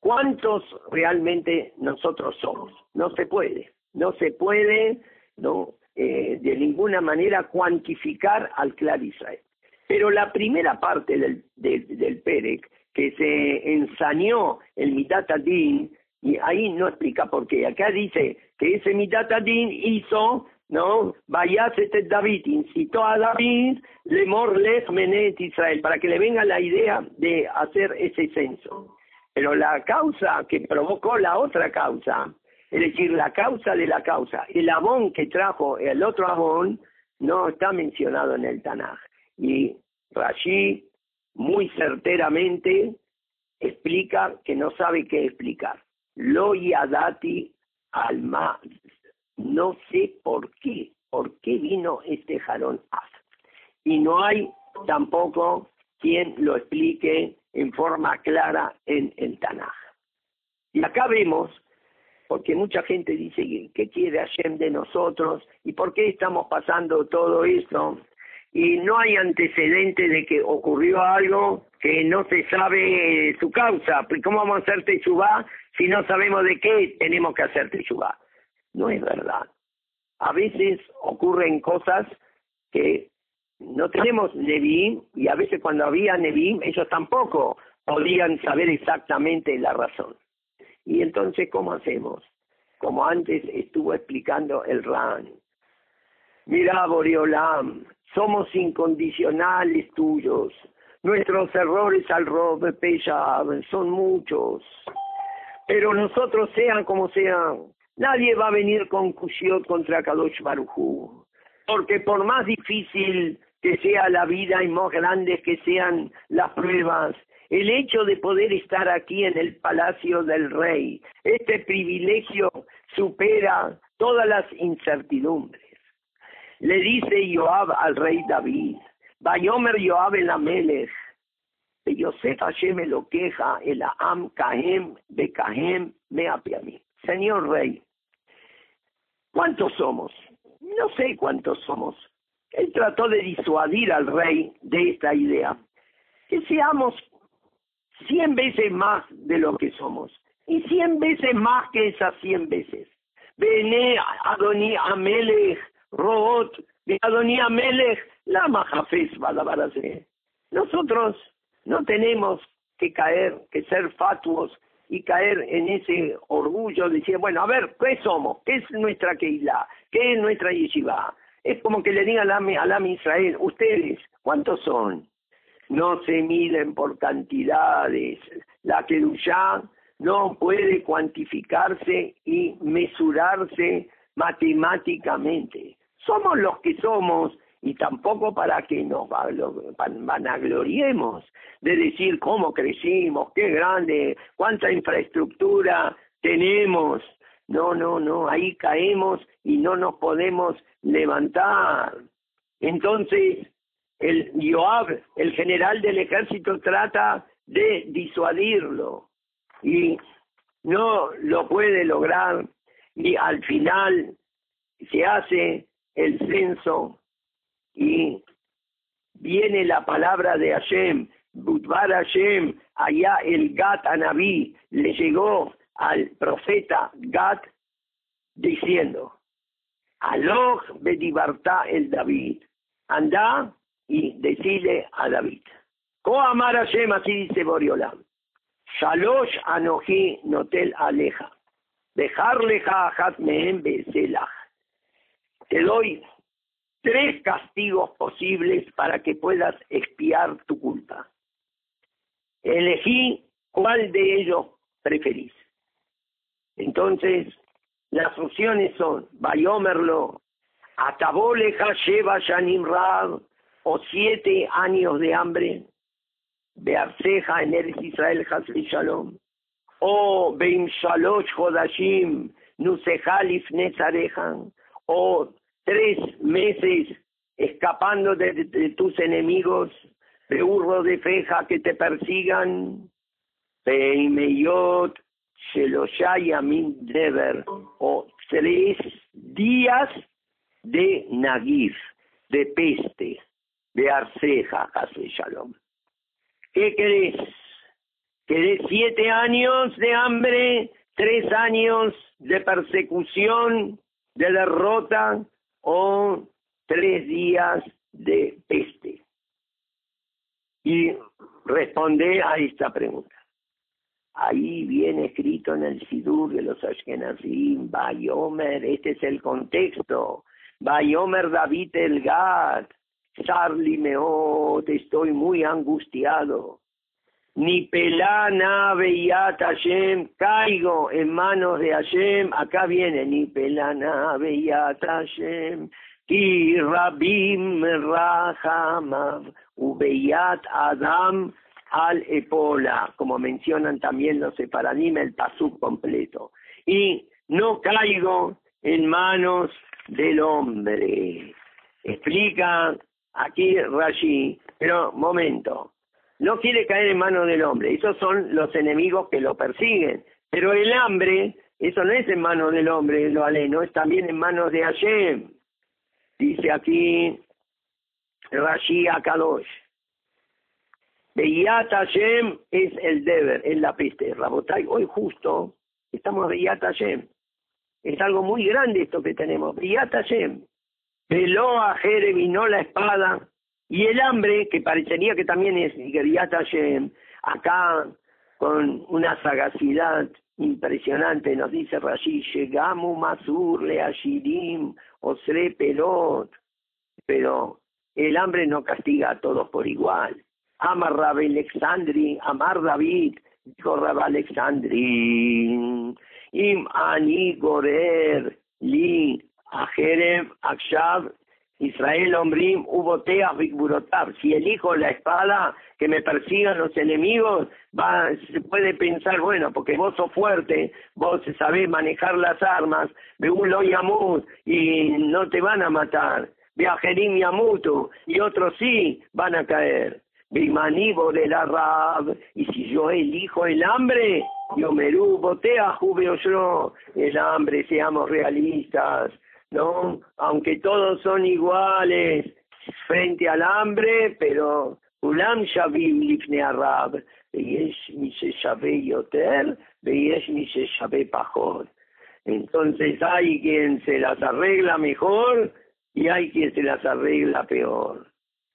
¿Cuántos realmente nosotros somos? No se puede, no se puede no eh, de ninguna manera cuantificar al clan Israel. Pero la primera parte del, del, Perec, que se ensañó el Mitatadín, y ahí no explica por qué. Acá dice que ese Mitatadín hizo, ¿no? este David, incitó a David, Lemor Lech Menet Israel, para que le venga la idea de hacer ese censo. Pero la causa que provocó la otra causa, es decir, la causa de la causa, el abón que trajo el otro abón, no está mencionado en el Tanaj. Y Rashi muy certeramente explica que no sabe qué explicar. Lo yadati alma, no sé por qué, por qué vino este jarón af. Y no hay tampoco quien lo explique en forma clara en el Tanaj. Y acá vemos, porque mucha gente dice, ¿qué quiere Hashem de nosotros? ¿Y por qué estamos pasando todo esto? Y no hay antecedente de que ocurrió algo que no se sabe su causa. ¿Cómo vamos a hacer Teshuvah si no sabemos de qué tenemos que hacer Teshuvah? No es verdad. A veces ocurren cosas que no tenemos Nevi'im y a veces cuando había Nevi'im ellos tampoco podían saber exactamente la razón. Y entonces, ¿cómo hacemos? Como antes estuvo explicando el RAN. Mira, Boreolam, somos incondicionales tuyos. Nuestros errores al Rob son muchos. Pero nosotros, sean como sean, nadie va a venir con Kushiot contra Kadosh Barujú. Porque por más difícil que sea la vida y más grandes que sean las pruebas. El hecho de poder estar aquí en el palacio del rey, este privilegio supera todas las incertidumbres. Le dice Joab al rey David, Bayomer Joab el Amelech, Yosef Hashem lo queja, el Am Kahem, Bekahem, me mí. Señor rey, ¿cuántos somos? No sé cuántos somos, él trató de disuadir al rey de esta idea, que seamos cien veces más de lo que somos, y cien veces más que esas cien veces. Bene Adoni Amelech, Root, Adoni Amelech, la Majafes Badabarase. Nosotros no tenemos que caer, que ser fatuos y caer en ese orgullo de decir, bueno, a ver, ¿qué somos? ¿Qué es nuestra Keilah? ¿Qué es nuestra yeshiva? Es como que le diga al Am Israel, ustedes, ¿cuántos son? No se miden por cantidades. La Kedushá no puede cuantificarse y mesurarse matemáticamente. Somos los que somos y tampoco para que nos vanagloriemos de decir cómo crecimos, qué grande, cuánta infraestructura tenemos. No, no, no, ahí caemos y no nos podemos levantar. Entonces, el Joab, el general del ejército, trata de disuadirlo y no lo puede lograr y al final se hace el censo y viene la palabra de Hashem, Budvar Hashem, allá el Gat Anabí le llegó al profeta Gad diciendo, Aloj bedibartá el David, anda y decide a David. Ko amar Hashem, así dice Boriolam. Shalosh anoji notel aleja. Dejarle hat mehem beselach. Te doy tres castigos posibles para que puedas expiar tu culpa. Elegí cuál de ellos preferís. Entonces, las opciones son Bayomerlo, Atabole Hasheva Shanim Rab, o siete años de hambre, Bearceja en Eres Israel Hasli Shalom, o Beim Shalosh Hodashim, Nusejalif Nezarejan, o tres meses escapando de, tus enemigos, Beurro de feja que te persigan, Beimeyot Sheloshayamim Deber, o tres días de Nagif, de peste, de Arceja, Hasli Shalom. ¿Qué querés? ¿Querés siete años de hambre, tres años de persecución, de derrota o tres días de peste? Y responde a esta pregunta. Ahí viene escrito en el Sidur de los Ashkenazim, Bayomer, este es el contexto. Bayomer David el Gad, Charlie Meot, estoy muy angustiado. Ni pelana veía Hashem, caigo en manos de Hashem, acá viene, ni pelana veía Hashem, y rabim rachamav, ubeyat adam al epola, como mencionan también los separadim, el pasuk completo. Y no caigo en manos del hombre. Explica aquí Rashi, pero momento, no quiere caer en manos del hombre, esos son los enemigos que lo persiguen, pero el hambre, eso no es en manos del hombre, lo aleno, es también en manos de Hashem. Dice aquí Rashi Akadosh. Beyat Hashem es el deber, es la peste. Rabotai, hoy justo estamos Beyat Hashem. Es algo muy grande esto que tenemos. Beyat Hashem veló a vino la espada, y el hambre, que parecería que también es Geriat acá con una sagacidad impresionante, nos dice Rashi, llegamos Masur, le Ashirim, Osre Pelot, pero el hambre no castiga a todos por igual. Amar Rab Alexandri, Amar David, dijo Rab Alexandri, Im Ani Gorer, Li, Ajerem, Akshav, Israel, Ombrim, Ubotea, Bigburotab. Si elijo la espada, que me persigan los enemigos, va, se puede pensar, bueno, porque vos sos fuerte, vos sabés manejar las armas, Beulo Yamut, y no te van a matar. Viajerim Yamutu, y otros sí van a caer. Bimaníbo de la Rab, y si yo elijo el hambre, yo merú, botea, jubeo yo, el hambre, seamos realistas ¿no? Aunque todos son iguales frente al hambre, pero Ulam Shavim Lifne Arab, Veyesh se Shabe Yoter, Veyesh se Shabe Pajor. Entonces hay quien se las arregla mejor y hay quien se las arregla peor.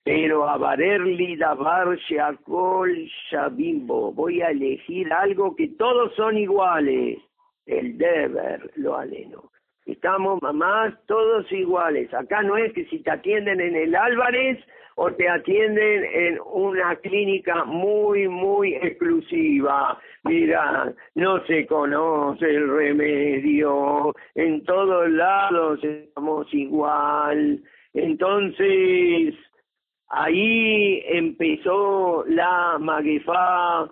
Pero Avarerli Davar Sheakol Shabimbo, voy a elegir algo que todos son iguales, el deber, lo aleno. Estamos mamás todos iguales. Acá no es que si te atienden en el Álvarez o te atienden en una clínica muy, muy exclusiva. Mira, no se conoce el remedio. En todos lados estamos igual. Entonces, ahí empezó la maguefá.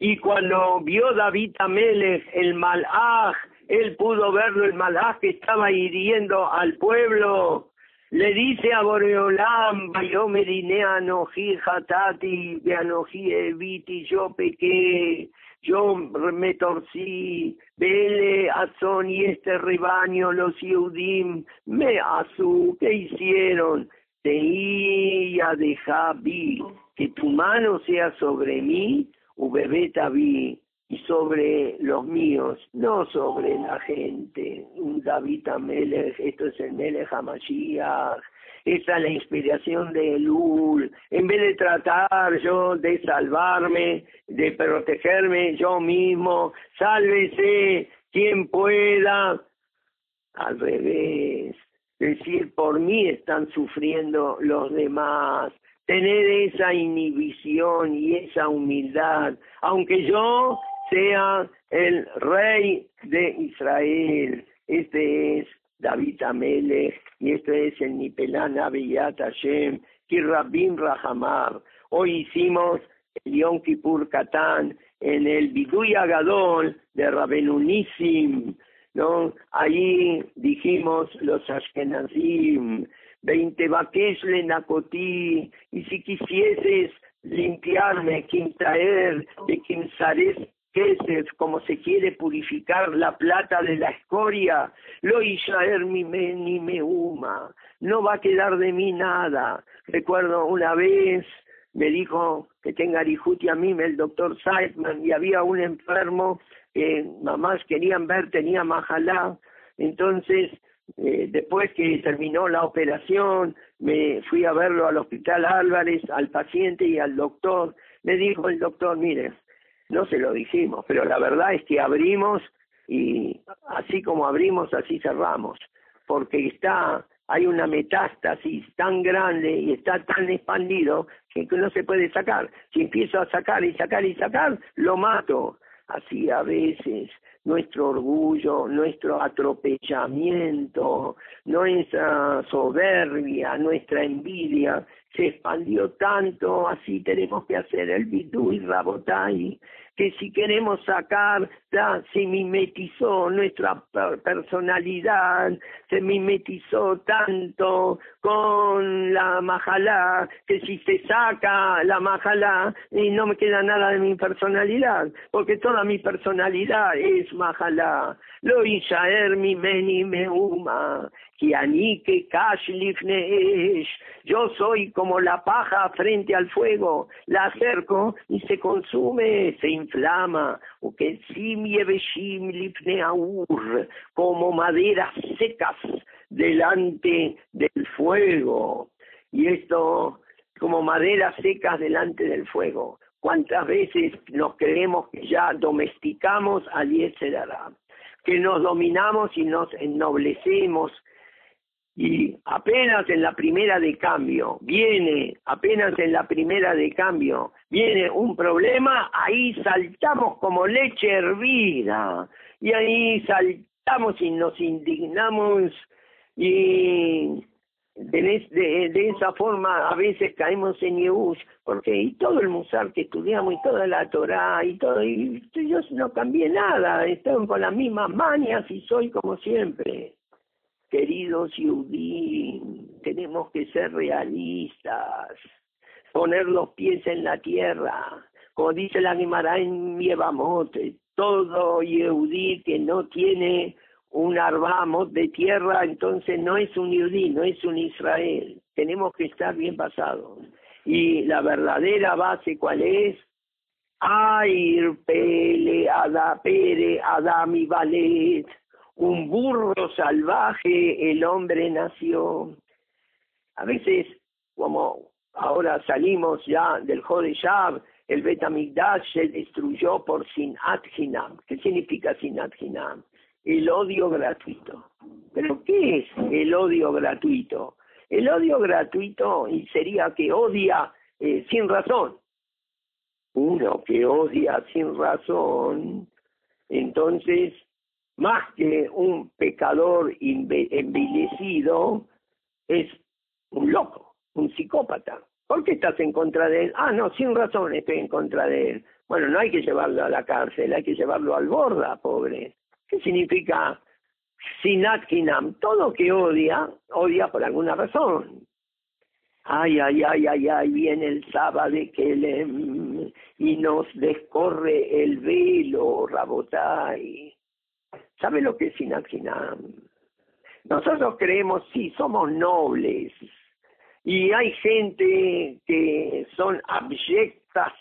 Y cuando vio David Amelech, el malaj, él pudo verlo, el malaj que estaba hiriendo al pueblo. Le dice a Boreolam, yo me diné anojí hatati, de anojí eviti, yo pequé, yo me torcí, vele azón y este rebaño, los Yehudim, me azú, ¿qué hicieron? Te ia de Javi, que tu mano sea sobre mí, ubebeta vi, sobre los míos, no sobre la gente. Un David Amelech, esto es el Melech HaMashiach, esa es la inspiración de Elul. En vez de tratar yo de salvarme, de protegerme yo mismo, sálvese quien pueda. Al revés, decir, por mí están sufriendo los demás, tener esa inhibición y esa humildad, aunque yo sea el rey de Israel. Este es David Amelech y este es el Nipelan Abiyat Hashem, Kirrabim Rahamar. Hoy hicimos el Yom Kippur Katán en el Biduy Agadol de Rabenunissim, ¿no? Ahí dijimos los Ashkenazim, veinte vaques le nacotí, y si quisieses limpiarme, traer de quimsares como se quiere purificar la plata de la escoria, lo Israel me, ni me huma, no va a quedar de mí nada. Recuerdo una vez me dijo que tenga arijuti a mí el doctor Seidman y había un enfermo que mamás querían ver, tenía majalá, entonces eh, después que terminó la operación, me fui a verlo al hospital Álvarez, al paciente y al doctor. Me dijo el doctor, mire, no se lo dijimos, pero la verdad es que abrimos y así como abrimos, así cerramos, porque está, hay una metástasis tan grande y está tan expandido que no se puede sacar. Si empiezo a sacar y sacar y sacar, lo mato. Así a veces nuestro orgullo, nuestro atropellamiento, nuestra soberbia, nuestra envidia, se expandió tanto, así tenemos que hacer el bidú y rabotai, que si queremos sacar, ya se mimetizó nuestra personalidad, se mimetizó tanto con la majalá, que si se saca la majalá, no me queda nada de mi personalidad, porque toda mi personalidad es majalá. Lo ishaer mi meni que kash yo soy como la paja frente al fuego, la acerco y se consume, se inflama, o que como maderas secas delante del fuego. Y esto, como maderas secas delante del fuego. ¿Cuántas veces nos creemos que ya domesticamos al Yetzerara? Que nos dominamos y nos ennoblecemos y apenas en la primera de cambio viene, apenas en la primera de cambio viene un problema, ahí saltamos como leche hervida y ahí saltamos y nos indignamos y de, esa forma a veces caemos en Yehush, porque y todo el musar que estudiamos y toda la Torah y todo, y yo no cambié nada, estoy con las mismas mañas y soy como siempre. Queridos Yudí, tenemos que ser realistas, poner los pies en la tierra, como dice la Gemara en Mievamote, todo Yehudí que no tiene un arbamot de tierra, entonces no es un Yehudí, no es un Israel. Tenemos que estar bien pasados. Y la verdadera base, ¿cuál es? Air, Pele, Ada, Pere, Adami, Valet un burro salvaje el hombre nació. A veces, como ahora salimos ya del Jodeshab, el Betamigdash se destruyó por Sinat Hinam. ¿Qué significa Sinat Hinam? El odio gratuito. ¿Pero qué es el odio gratuito? El odio gratuito sería que odia eh, sin razón. Uno que odia sin razón, entonces más que un pecador envilecido, es un loco, un psicópata. ¿Por qué estás en contra de él? Ah, no, sin razón estoy en contra de él. Bueno, no hay que llevarlo a la cárcel, hay que llevarlo al borda, pobre. ¿Qué significa sinat Todo que odia, odia por alguna razón. Ay, ay, ay, ay, ay, viene el sábado que le, y nos descorre el velo, Rabotay. ¿Sabe lo que es Sinathinam? Nosotros creemos, sí, somos nobles. Y hay gente que son abyectas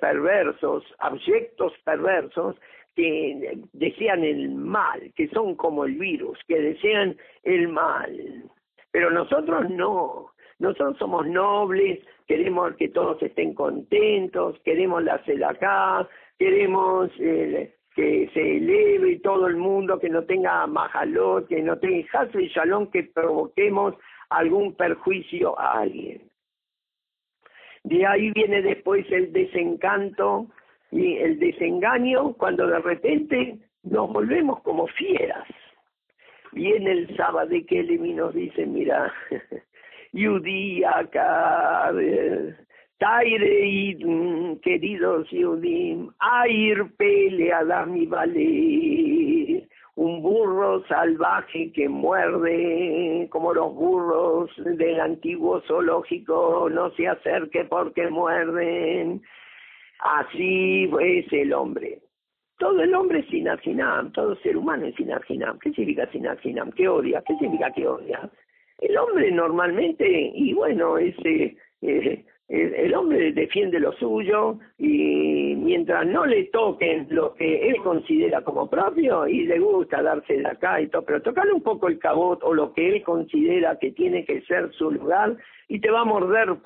perversos, abyectos perversos, que desean el mal, que son como el virus, que desean el mal. Pero nosotros no. Nosotros somos nobles, queremos que todos estén contentos, queremos la acá, queremos que se eleve todo el mundo, que no tenga majalot, que no tenga jaso y shalom, que provoquemos algún perjuicio a alguien. De ahí viene después el desencanto y el desengaño cuando de repente nos volvemos como fieras. Viene el sábado que él y nos dice, mira, [laughs] Yudí acá, Taire y queridos Yudim, Air pelea mi vale, un burro salvaje que muerde, como los burros del antiguo zoológico, no se acerque porque muerden. Así es el hombre. Todo el hombre es sinarginam, todo ser humano es sinarginam. ¿Qué significa sinarginam? ¿Qué odia? ¿Qué significa que odia? El hombre normalmente, y bueno, ese, eh, el hombre defiende lo suyo y mientras no le toquen lo que él considera como propio y le gusta darse de acá y todo, pero tocarle un poco el cabot o lo que él considera que tiene que ser su lugar y te va a morder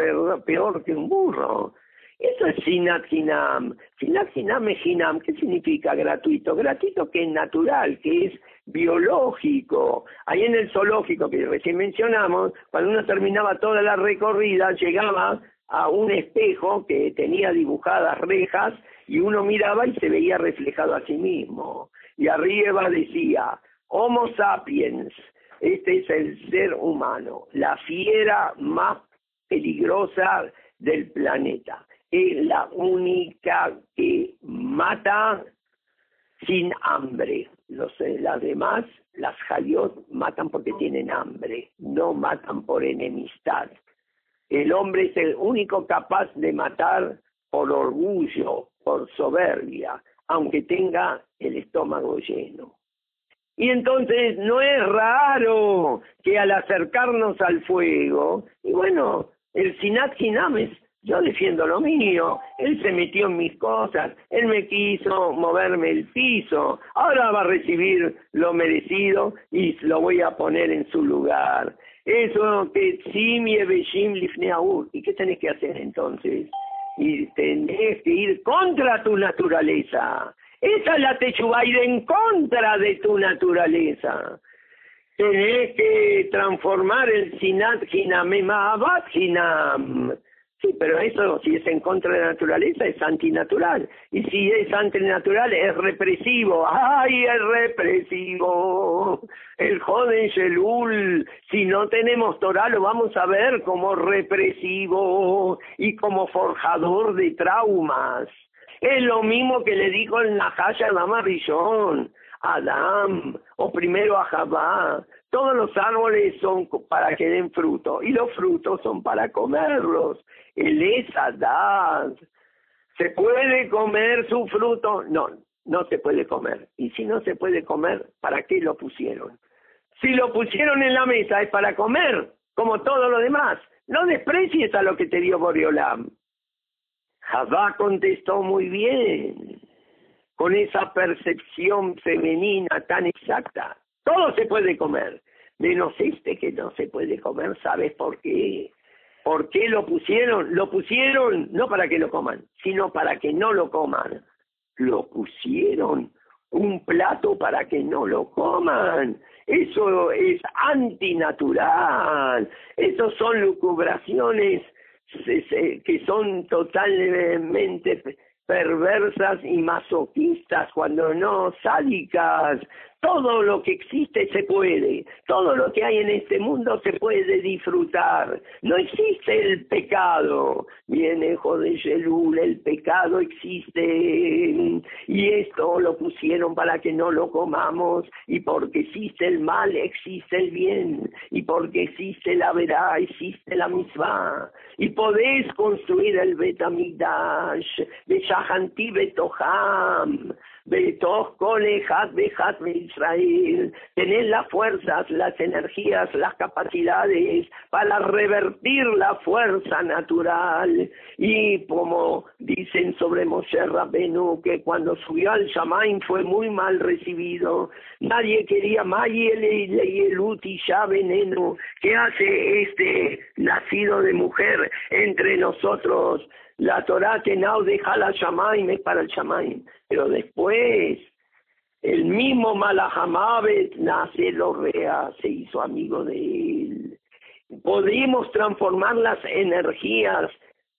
peor que un burro. Eso es Sinat Hinam. Sinat Hinam es Hinam. ¿Qué significa gratuito? Gratuito que es natural, que es biológico. Ahí en el zoológico que recién mencionamos, cuando uno terminaba toda la recorrida, llegaba a un espejo que tenía dibujadas rejas y uno miraba y se veía reflejado a sí mismo. Y arriba decía, Homo sapiens, este es el ser humano, la fiera más peligrosa del planeta es la única que mata sin hambre. Los, eh, las demás, las jaliot, matan porque tienen hambre, no matan por enemistad. El hombre es el único capaz de matar por orgullo, por soberbia, aunque tenga el estómago lleno. Y entonces no es raro que al acercarnos al fuego, y bueno, el Sinat Hinames yo defiendo lo mío, él se metió en mis cosas, él me quiso moverme el piso, ahora va a recibir lo merecido y lo voy a poner en su lugar. Eso lifneaur. ¿Y qué tenés que hacer entonces? Y tenés que ir contra tu naturaleza. Esa es la techuba, ir en contra de tu naturaleza. Tenés que transformar el sinat hinam Sí, pero eso, si es en contra de la naturaleza, es antinatural. Y si es antinatural, es represivo. ¡Ay, es represivo! El joven Shelul, si no tenemos Torah, lo vamos a ver como represivo y como forjador de traumas. Es lo mismo que le dijo el Nahash a Adama Rishon, Adam, o primero a Jabá. Todos los árboles son para que den fruto y los frutos son para comerlos el esadad. ¿Se puede comer su fruto? No, no se puede comer. Y si no se puede comer, ¿para qué lo pusieron? Si lo pusieron en la mesa es para comer, como todo lo demás. No desprecies a lo que te dio Boriolam. Javá contestó muy bien, con esa percepción femenina tan exacta. Todo se puede comer, menos este que no se puede comer, ¿sabes por qué? ¿Por qué lo pusieron? Lo pusieron no para que lo coman, sino para que no lo coman. Lo pusieron un plato para que no lo coman. Eso es antinatural. Esas son lucubraciones que son totalmente perversas y masoquistas, cuando no sádicas. Todo lo que existe se puede, todo lo que hay en este mundo se puede disfrutar. No existe el pecado. Viene de Yelul, el pecado existe. Y esto lo pusieron para que no lo comamos. Y porque existe el mal, existe el bien. Y porque existe la verdad, existe la misma. Y podés construir el Betamigdash, Beshahanti Betoham Israel, tener las fuerzas, las energías, las capacidades para revertir la fuerza natural. Y como dicen sobre Moshe Rabenu, que cuando subió al Shamaim fue muy mal recibido, nadie quería ya veneno, ¿qué hace este nacido de mujer entre nosotros? La Torah que no deja la Shamaim es para el Shamaim. Pero después El mismo Malahamabet nace Lorrea, se hizo amigo de él. Podemos transformar las energías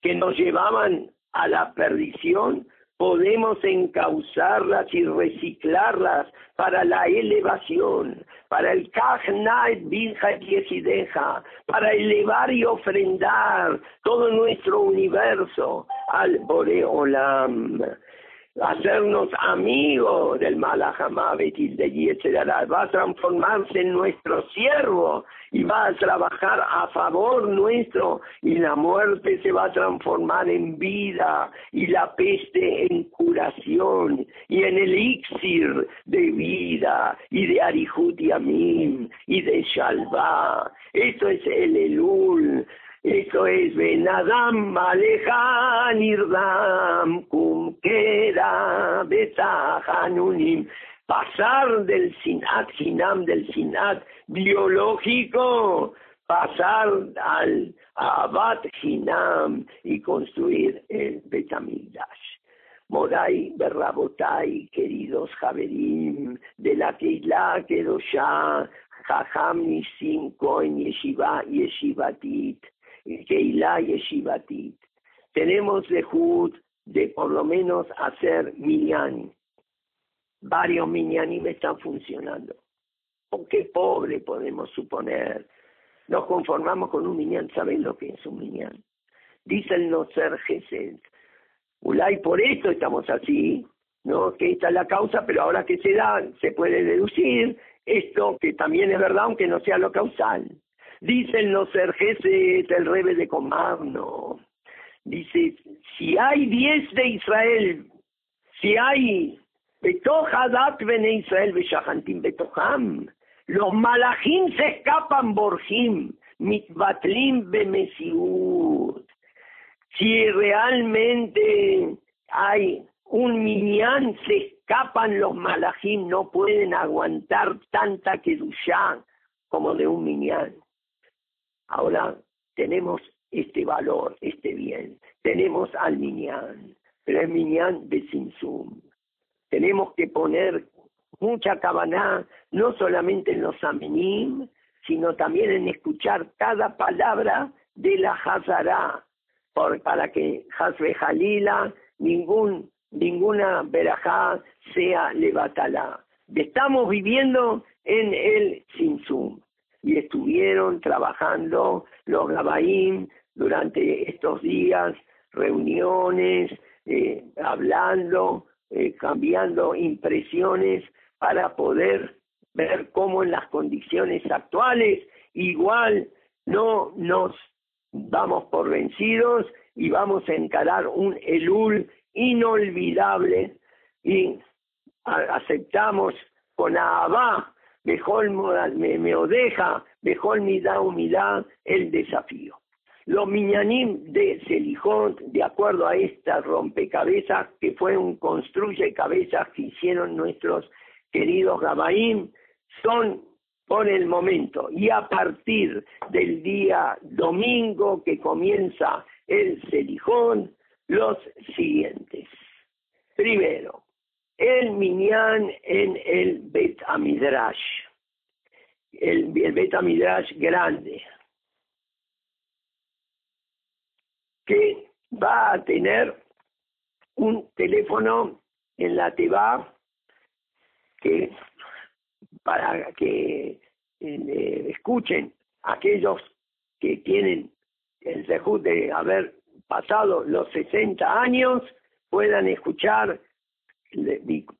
que nos llevaban a la perdición podemos encauzarlas y reciclarlas para la elevación, para el Kajnaet y deja, para elevar y ofrendar todo nuestro universo al Boreolam hacernos amigos del Malahamavet y de Yetzerara, va a transformarse en nuestro siervo y va a trabajar a favor nuestro y la muerte se va a transformar en vida y la peste en curación y en elixir de vida y de Arihut y Amim y de Shalva. Esto es el Elul, eso es Benadam Aleja Nirdam Kumkera Betahanunim. Pasar del Sinat Sinam, del Sinat biológico, pasar al Abad Hinam y construir el Betamigdash. Moray Berrabotai, queridos Javerim, de la Keilah Kedoshá, Jajam Nisim Kohen Yeshiva Yeshivatit, Keilah Yeshivatit. Tenemos lejud de por lo menos hacer minyan. Varios minyanim están funcionando. ¿O qué pobre podemos suponer? Nos conformamos con un minyan. ¿Saben lo que es un minyan? Dice el no ser Gesed. Ulay, por esto estamos así, ¿no? Que esta es la causa, pero ahora que se da, se puede deducir esto que también es verdad, aunque no sea lo causal. Dicen los serjeses el rebe de Comarno. Dice, si hay diez de Israel, si hay Betohadat Bene Israel Beshahantim Betoham, los malachim se escapan Borjim, Mitbatlim Bemesiud. Si realmente hay un minyan, se escapan los malachim, no pueden aguantar tanta kedushá como de un minyan. Ahora tenemos este valor, este bien. Tenemos al Minyan, pero el Minyan de Sinsum. Tenemos que poner mucha cabana, no solamente en los amenim, sino también en escuchar cada palabra de la Hazara, para que Hazbe Jalila, ningún, ninguna verajá sea levatala. Estamos viviendo en el Sinsum y estuvieron trabajando los Gabaim durante estos días, reuniones, eh, hablando, eh, cambiando impresiones para poder ver cómo en las condiciones actuales igual no nos vamos por vencidos y vamos a encarar un Elul inolvidable y aceptamos con Abba Bejol me, me odeja, mi da humildad el desafío. Los miñanim de Selijón, de acuerdo a esta rompecabezas, que fue un construye cabezas que hicieron nuestros queridos Gabaim, son por el momento y a partir del día domingo que comienza el Selijón, los siguientes. Primero, el minyan en el Bet Amidrash, el, el Bet Amidrash grande, que va a tener un teléfono en la Teba que para que eh, escuchen aquellos que tienen el dejud de haber pasado los 60 años puedan escuchar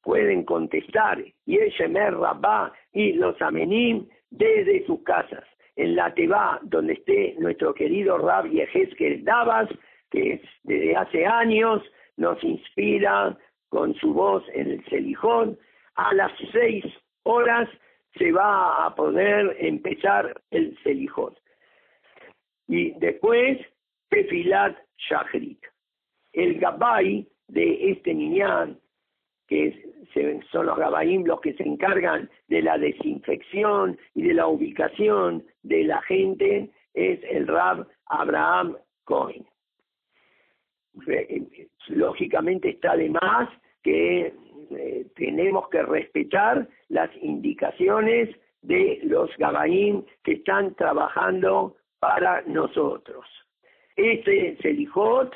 pueden contestar y el Shemer Rabá y los Amenim desde sus casas. En la Teba, donde esté nuestro querido Rab Yehezkel Davas, que desde hace años nos inspira con su voz en el Selijón, a las seis horas se va a poder empezar el Selijón. Y después, Tefilat Shachrit. El Gabay de este niñán que son los gabaim los que se encargan de la desinfección y de la ubicación de la gente, es el Rab Abraham Cohen. Lógicamente está de más que eh, tenemos que respetar las indicaciones de los gabaín que están trabajando para nosotros. Este Selijot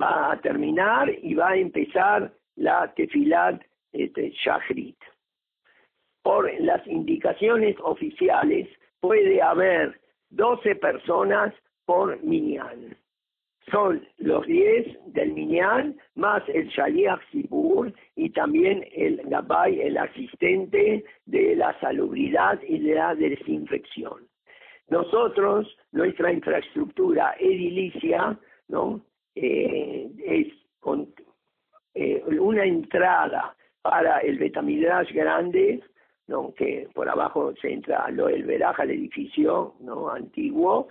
va a terminar y va a empezar la tefilat este, Shachrit. Por las indicaciones oficiales puede haber 12 personas por minyan. Son los 10 del minyan más el Shaliach Sibur y también el Gabay, el asistente de la salubridad y de la desinfección. Nosotros, nuestra infraestructura edilicia, ¿no? Eh, es con eh, una entrada para el Betamidrash grande, que por abajo se entra lo el el edificio ¿no? antiguo,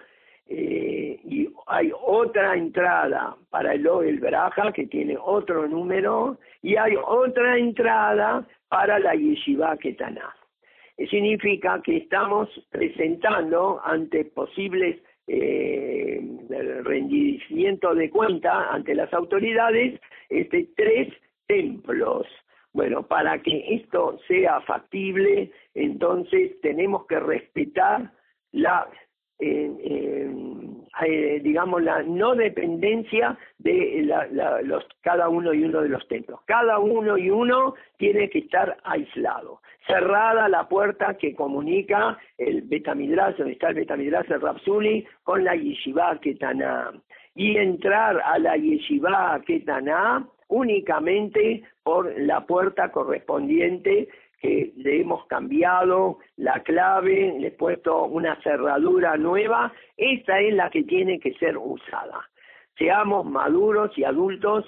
eh, y hay otra entrada para el el Veraja que tiene otro número y hay otra entrada para la Yeshiva Ketaná significa que estamos presentando ante posibles eh, rendimiento de cuenta ante las autoridades este, tres templos. Bueno, para que esto sea factible, entonces tenemos que respetar la eh, digamos, la no dependencia de los, cada uno y uno de los templos. Cada uno y uno tiene que estar aislado. Cerrada la puerta que comunica el Betamidrash, donde está el Betamidrash el Rapsuli, con la Yeshiva Ketaná. Y entrar a la Yeshiva Ketaná únicamente por la puerta correspondiente le hemos cambiado la clave, le he puesto una cerradura nueva, esta es la que tiene que ser usada. Seamos maduros y adultos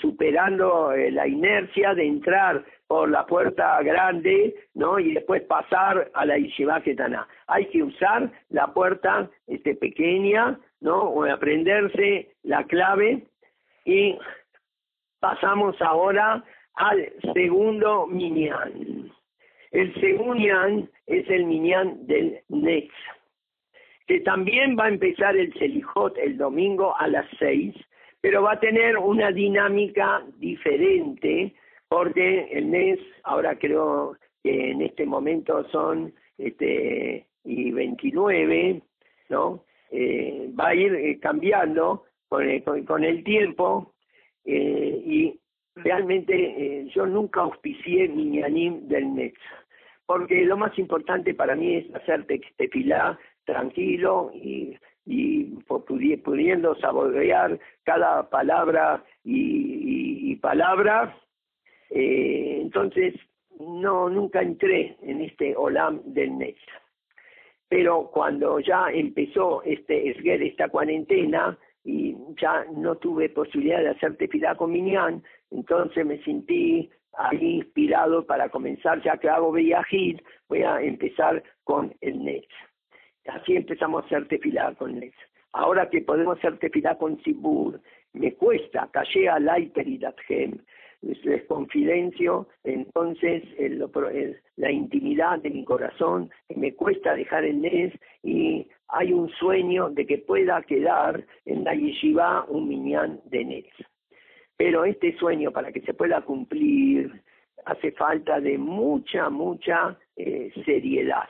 superando eh, la inercia de entrar por la puerta grande, ¿no? Y después pasar a la Yeshiva Ketaná. Hay que usar la puerta este, pequeña, ¿no? O aprenderse la clave y pasamos ahora al segundo minyan. El segundo minyan es el minyan del Netz, que también va a empezar el Selijot el domingo a las seis, pero va a tener una dinámica diferente, porque el Netz, ahora creo que en este momento son este y 29, ¿no? Eh, va a ir eh, cambiando con el, con, el tiempo eh, y realmente eh, yo nunca auspicié Minyanim del Nex, porque lo más importante para mí es hacer tefilá tranquilo y, y pudiendo saborear cada palabra y, palabra. Eh, entonces, no, nunca entré en este Olam del Nex. Pero cuando ya empezó este Esguer, esta cuarentena, y ya no tuve posibilidad de hacer tefilá con Minyan, entonces me sentí ahí inspirado para comenzar, ya que hago Beyahid, voy a empezar con el Netz. Así empezamos a hacer tefilá con Netz. Ahora que podemos hacer tefilá con Sibur, me cuesta, callé al Aiperidathem, les confidencio entonces la intimidad de mi corazón, me cuesta dejar el Nes y hay un sueño de que pueda quedar en la yeshiva un minyan de Nes. Pero este sueño para que se pueda cumplir hace falta de mucha, mucha eh, seriedad.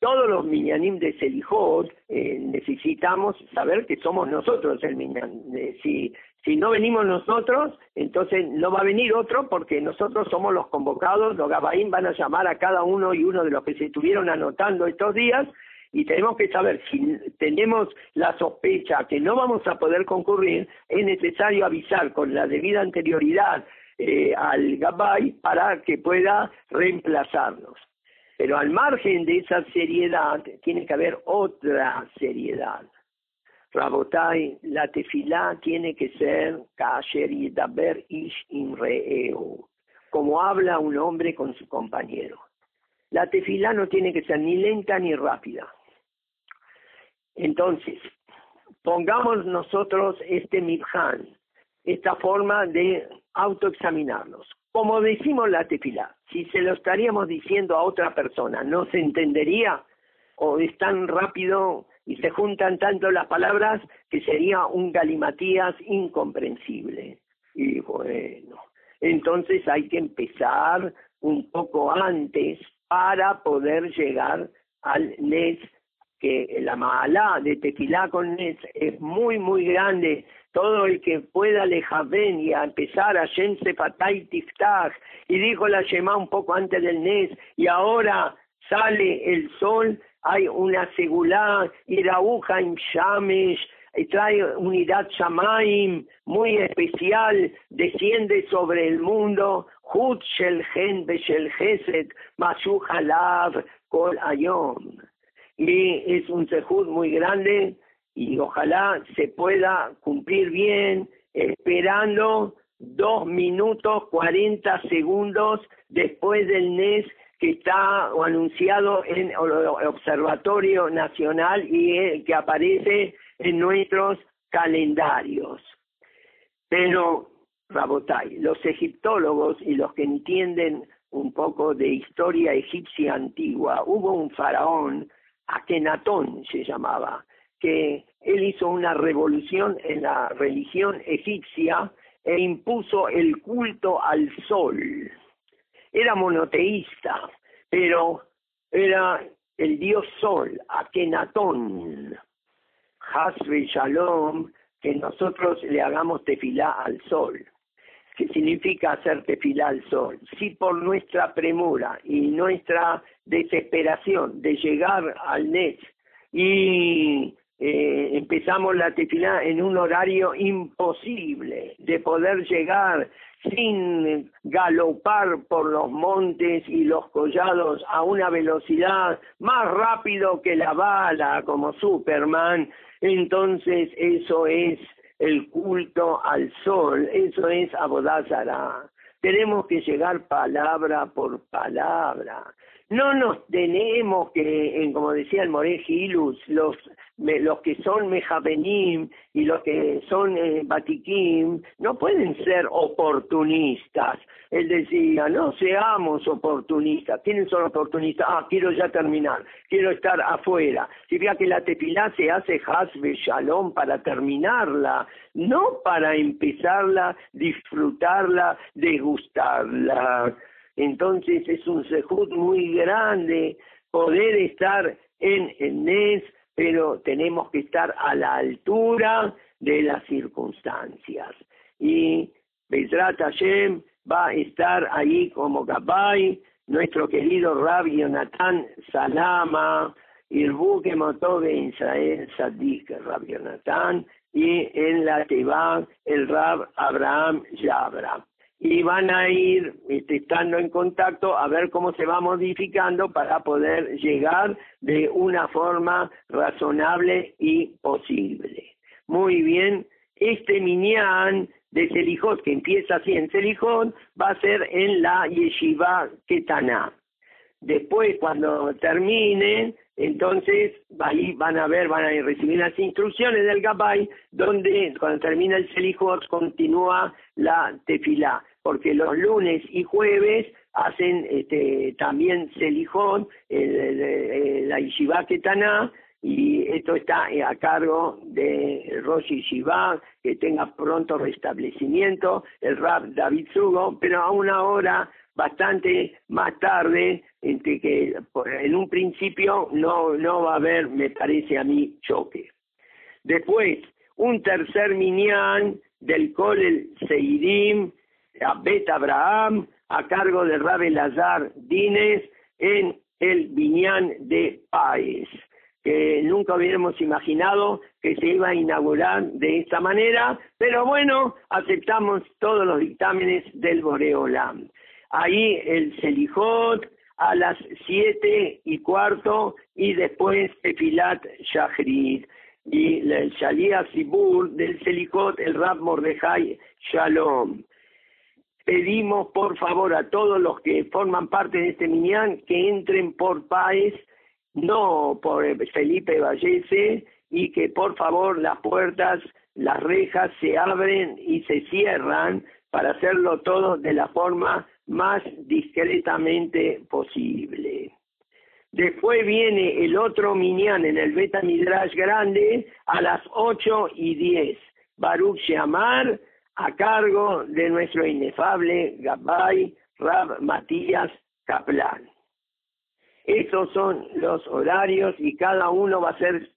Todos los minyanim de Selijot eh, necesitamos saber que somos nosotros el minyan. Eh, si si no venimos nosotros, entonces no va a venir otro porque nosotros somos los convocados, los Gabaín van a llamar a cada uno y uno de los que se estuvieron anotando estos días y tenemos que saber si tenemos la sospecha que no vamos a poder concurrir, es necesario avisar con la debida anterioridad eh, al Gabay para que pueda reemplazarnos. Pero al margen de esa seriedad, tiene que haber otra seriedad. Rabotai, la tefilá tiene que ser kasher y ish como habla un hombre con su compañero. La tefilá no tiene que ser ni lenta ni rápida. Entonces, pongamos nosotros este mibhan, esta forma de autoexaminarnos. Como decimos la tefilá, si se lo estaríamos diciendo a otra persona, ¿no se entendería? ¿O es tan rápido y se juntan tanto las palabras que sería un galimatías incomprensible. Y bueno, entonces hay que empezar un poco antes para poder llegar al NES, que la mala de Tefilá con NES es muy, muy grande. Todo el que pueda ven y a empezar a Shem Sefatay Tiftach, y dijo la Shema un poco antes del NES, y ahora sale el sol, hay una segulá, en Shamesh, trae unidad Shamaim muy especial, desciende sobre el mundo, Hut Gen Beshel Mashu Kol Ayom. Y es un sehut muy grande y ojalá se pueda cumplir bien, esperando dos minutos cuarenta segundos después del NES que está anunciado en el Observatorio Nacional y que aparece en nuestros calendarios. Pero, Rabotai, los egiptólogos y los que entienden un poco de historia egipcia antigua, hubo un faraón, Akenatón se llamaba, que él hizo una revolución en la religión egipcia e impuso el culto al sol. Era monoteísta, pero era el dios sol, Akenatón. Hasbe Shalom, que nosotros le hagamos tefilá al sol. ¿Qué significa hacer tefilá al sol? Si por nuestra premura y nuestra desesperación de llegar al net y eh, empezamos la tefilá en un horario imposible de poder llegar sin galopar por los montes y los collados a una velocidad más rápido que la bala como Superman, entonces eso es el culto al sol, eso es Abodázara. Tenemos que llegar palabra por palabra. No nos tenemos que, como decía el More Gilus, los los que son Mejabenim y los que son eh, no pueden ser oportunistas. Él decía, no seamos oportunistas. ¿Quiénes son oportunistas? Ah, quiero ya terminar, quiero estar afuera. Si vea que la tefilá se hace hasbe shalom para terminarla, no para empezarla, disfrutarla, degustarla. Entonces es un sejud muy grande poder estar en Enes pero tenemos que estar a la altura de las circunstancias. Y Bezrat Hashem va a estar ahí como Gabay, nuestro querido Rabbi Yonatan Salama, Irbuque Motove Israel Sadik Rabbi Yonatan, y en la Teba el Rab Abraham Yabra y van a ir este, estando en contacto a ver cómo se va modificando para poder llegar de una forma razonable y posible. Muy bien, este minyan de Selijot, que empieza así en Selijot, va a ser en la Yeshiva Ketaná. Después, cuando termine, entonces ahí van a ver, van a recibir las instrucciones del Gabay, donde cuando termina el Selijot continúa la tefilá, porque los lunes y jueves hacen este, también Selijot, la Yeshiva Ketaná, y esto está a cargo de Rosh Yeshiva, que tenga pronto restablecimiento, el Rab David Sugo, pero a una hora bastante más tarde, entre que en un principio no, no va a haber, me parece a mí, choque. Después, un tercer minyan del Kolel Seidim, Bet Abraham, a cargo de Rabel Lazar Dines, en el Viñán de Paez, que nunca hubiéramos imaginado que se iba a inaugurar de esta manera, pero bueno, aceptamos todos los dictámenes del Boreolam ahí el Selijot a las siete y cuarto y después Tefilat Shahrid y el Shalia Sibur del Selijot, el Rab Mordejai Shalom. Pedimos por favor a todos los que forman parte de este minyan que entren por Paez, no por Felipe Vallese, y que por favor las puertas, las rejas se abren y se cierran para hacerlo todo de la forma más discretamente posible. Después viene el otro minyan en el Beta Midrash grande a las 8 y 10. Baruch Shamar a cargo de nuestro inefable Gabay Rab Matías Kaplan. Estos son los horarios y cada uno va a ser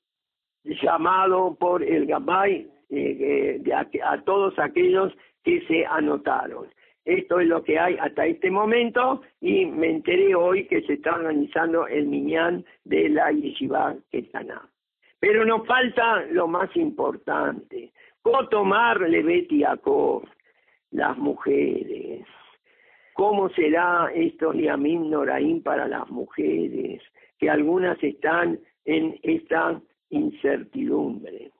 llamado por el Gabay eh, eh, a, todos aquellos que se anotaron. Esto es lo que hay hasta este momento y me enteré hoy que se está organizando el Minyan de la Yeshiva Ketaná. Pero nos falta lo más importante, Cotomar Leveti las mujeres. ¿Cómo será esto Yamim Noraim para las mujeres? Que algunas están en esta incertidumbre.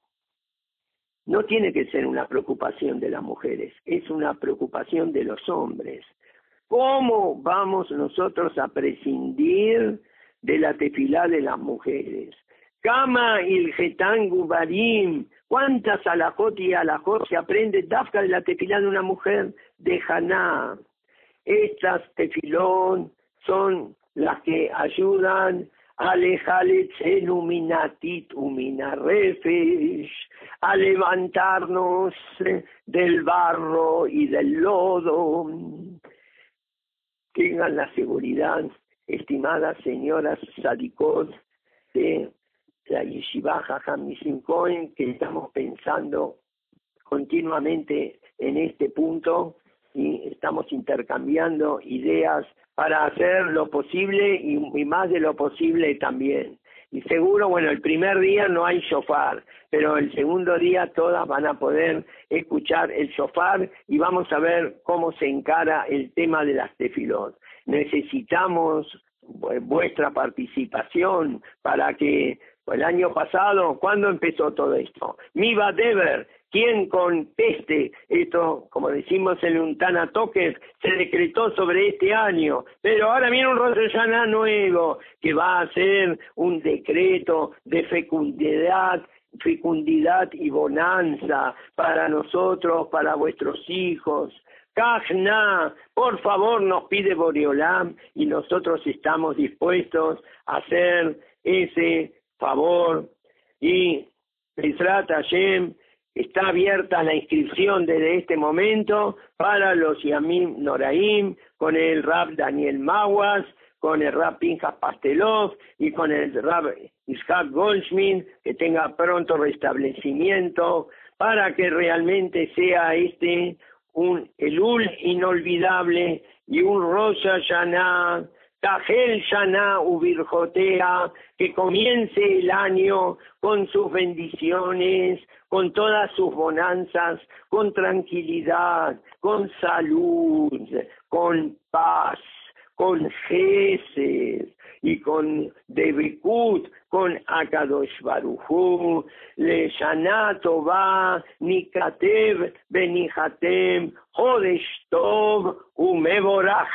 No tiene que ser una preocupación de las mujeres, es una preocupación de los hombres. ¿Cómo vamos nosotros a prescindir de la tefilá de las mujeres? Kama il barim. ¿Cuántas alajot y alajot se aprende dafka de la tefilá de una mujer de Haná? Estas tefilón son las que ayudan a levantarnos del barro y del lodo. Tengan la seguridad, estimadas señoras Sadikot, de la Yeshiva Jajam Cohen, que estamos pensando continuamente en este punto y estamos intercambiando ideas para hacer lo posible y, más de lo posible también. Y seguro, bueno, el primer día no hay shofar, pero el segundo día todas van a poder escuchar el shofar y vamos a ver cómo se encara el tema de las tefilot. Necesitamos vuestra participación para que el año pasado, ¿cuándo empezó todo esto? Miva Dever, quien conteste esto, como decimos en un Toques, se decretó sobre este año, pero ahora viene un Rosh nuevo que va a ser un decreto de fecundidad fecundidad y bonanza para nosotros, para vuestros hijos. Kajna, por favor, nos pide Boreolam y nosotros estamos dispuestos a hacer ese favor. Y Israel Hashem, está abierta la inscripción desde este momento para los Yamim Noraim con el Rab Daniel Maguas, con el Rab Pinjas Pastelov y con el Rab Ishak Goldschmidt, que tenga pronto restablecimiento para que realmente sea este un Elul inolvidable y un Rosa Hashanah Tajel Shana Ubirjotea, que comience el año con sus bendiciones, con todas sus bonanzas, con tranquilidad, con salud, con paz, con jeces y con Debekut, con Akadosh Baruchu, le Shana Tova, Nikatev, Benihatem, Hodesh Tov, Umeborach.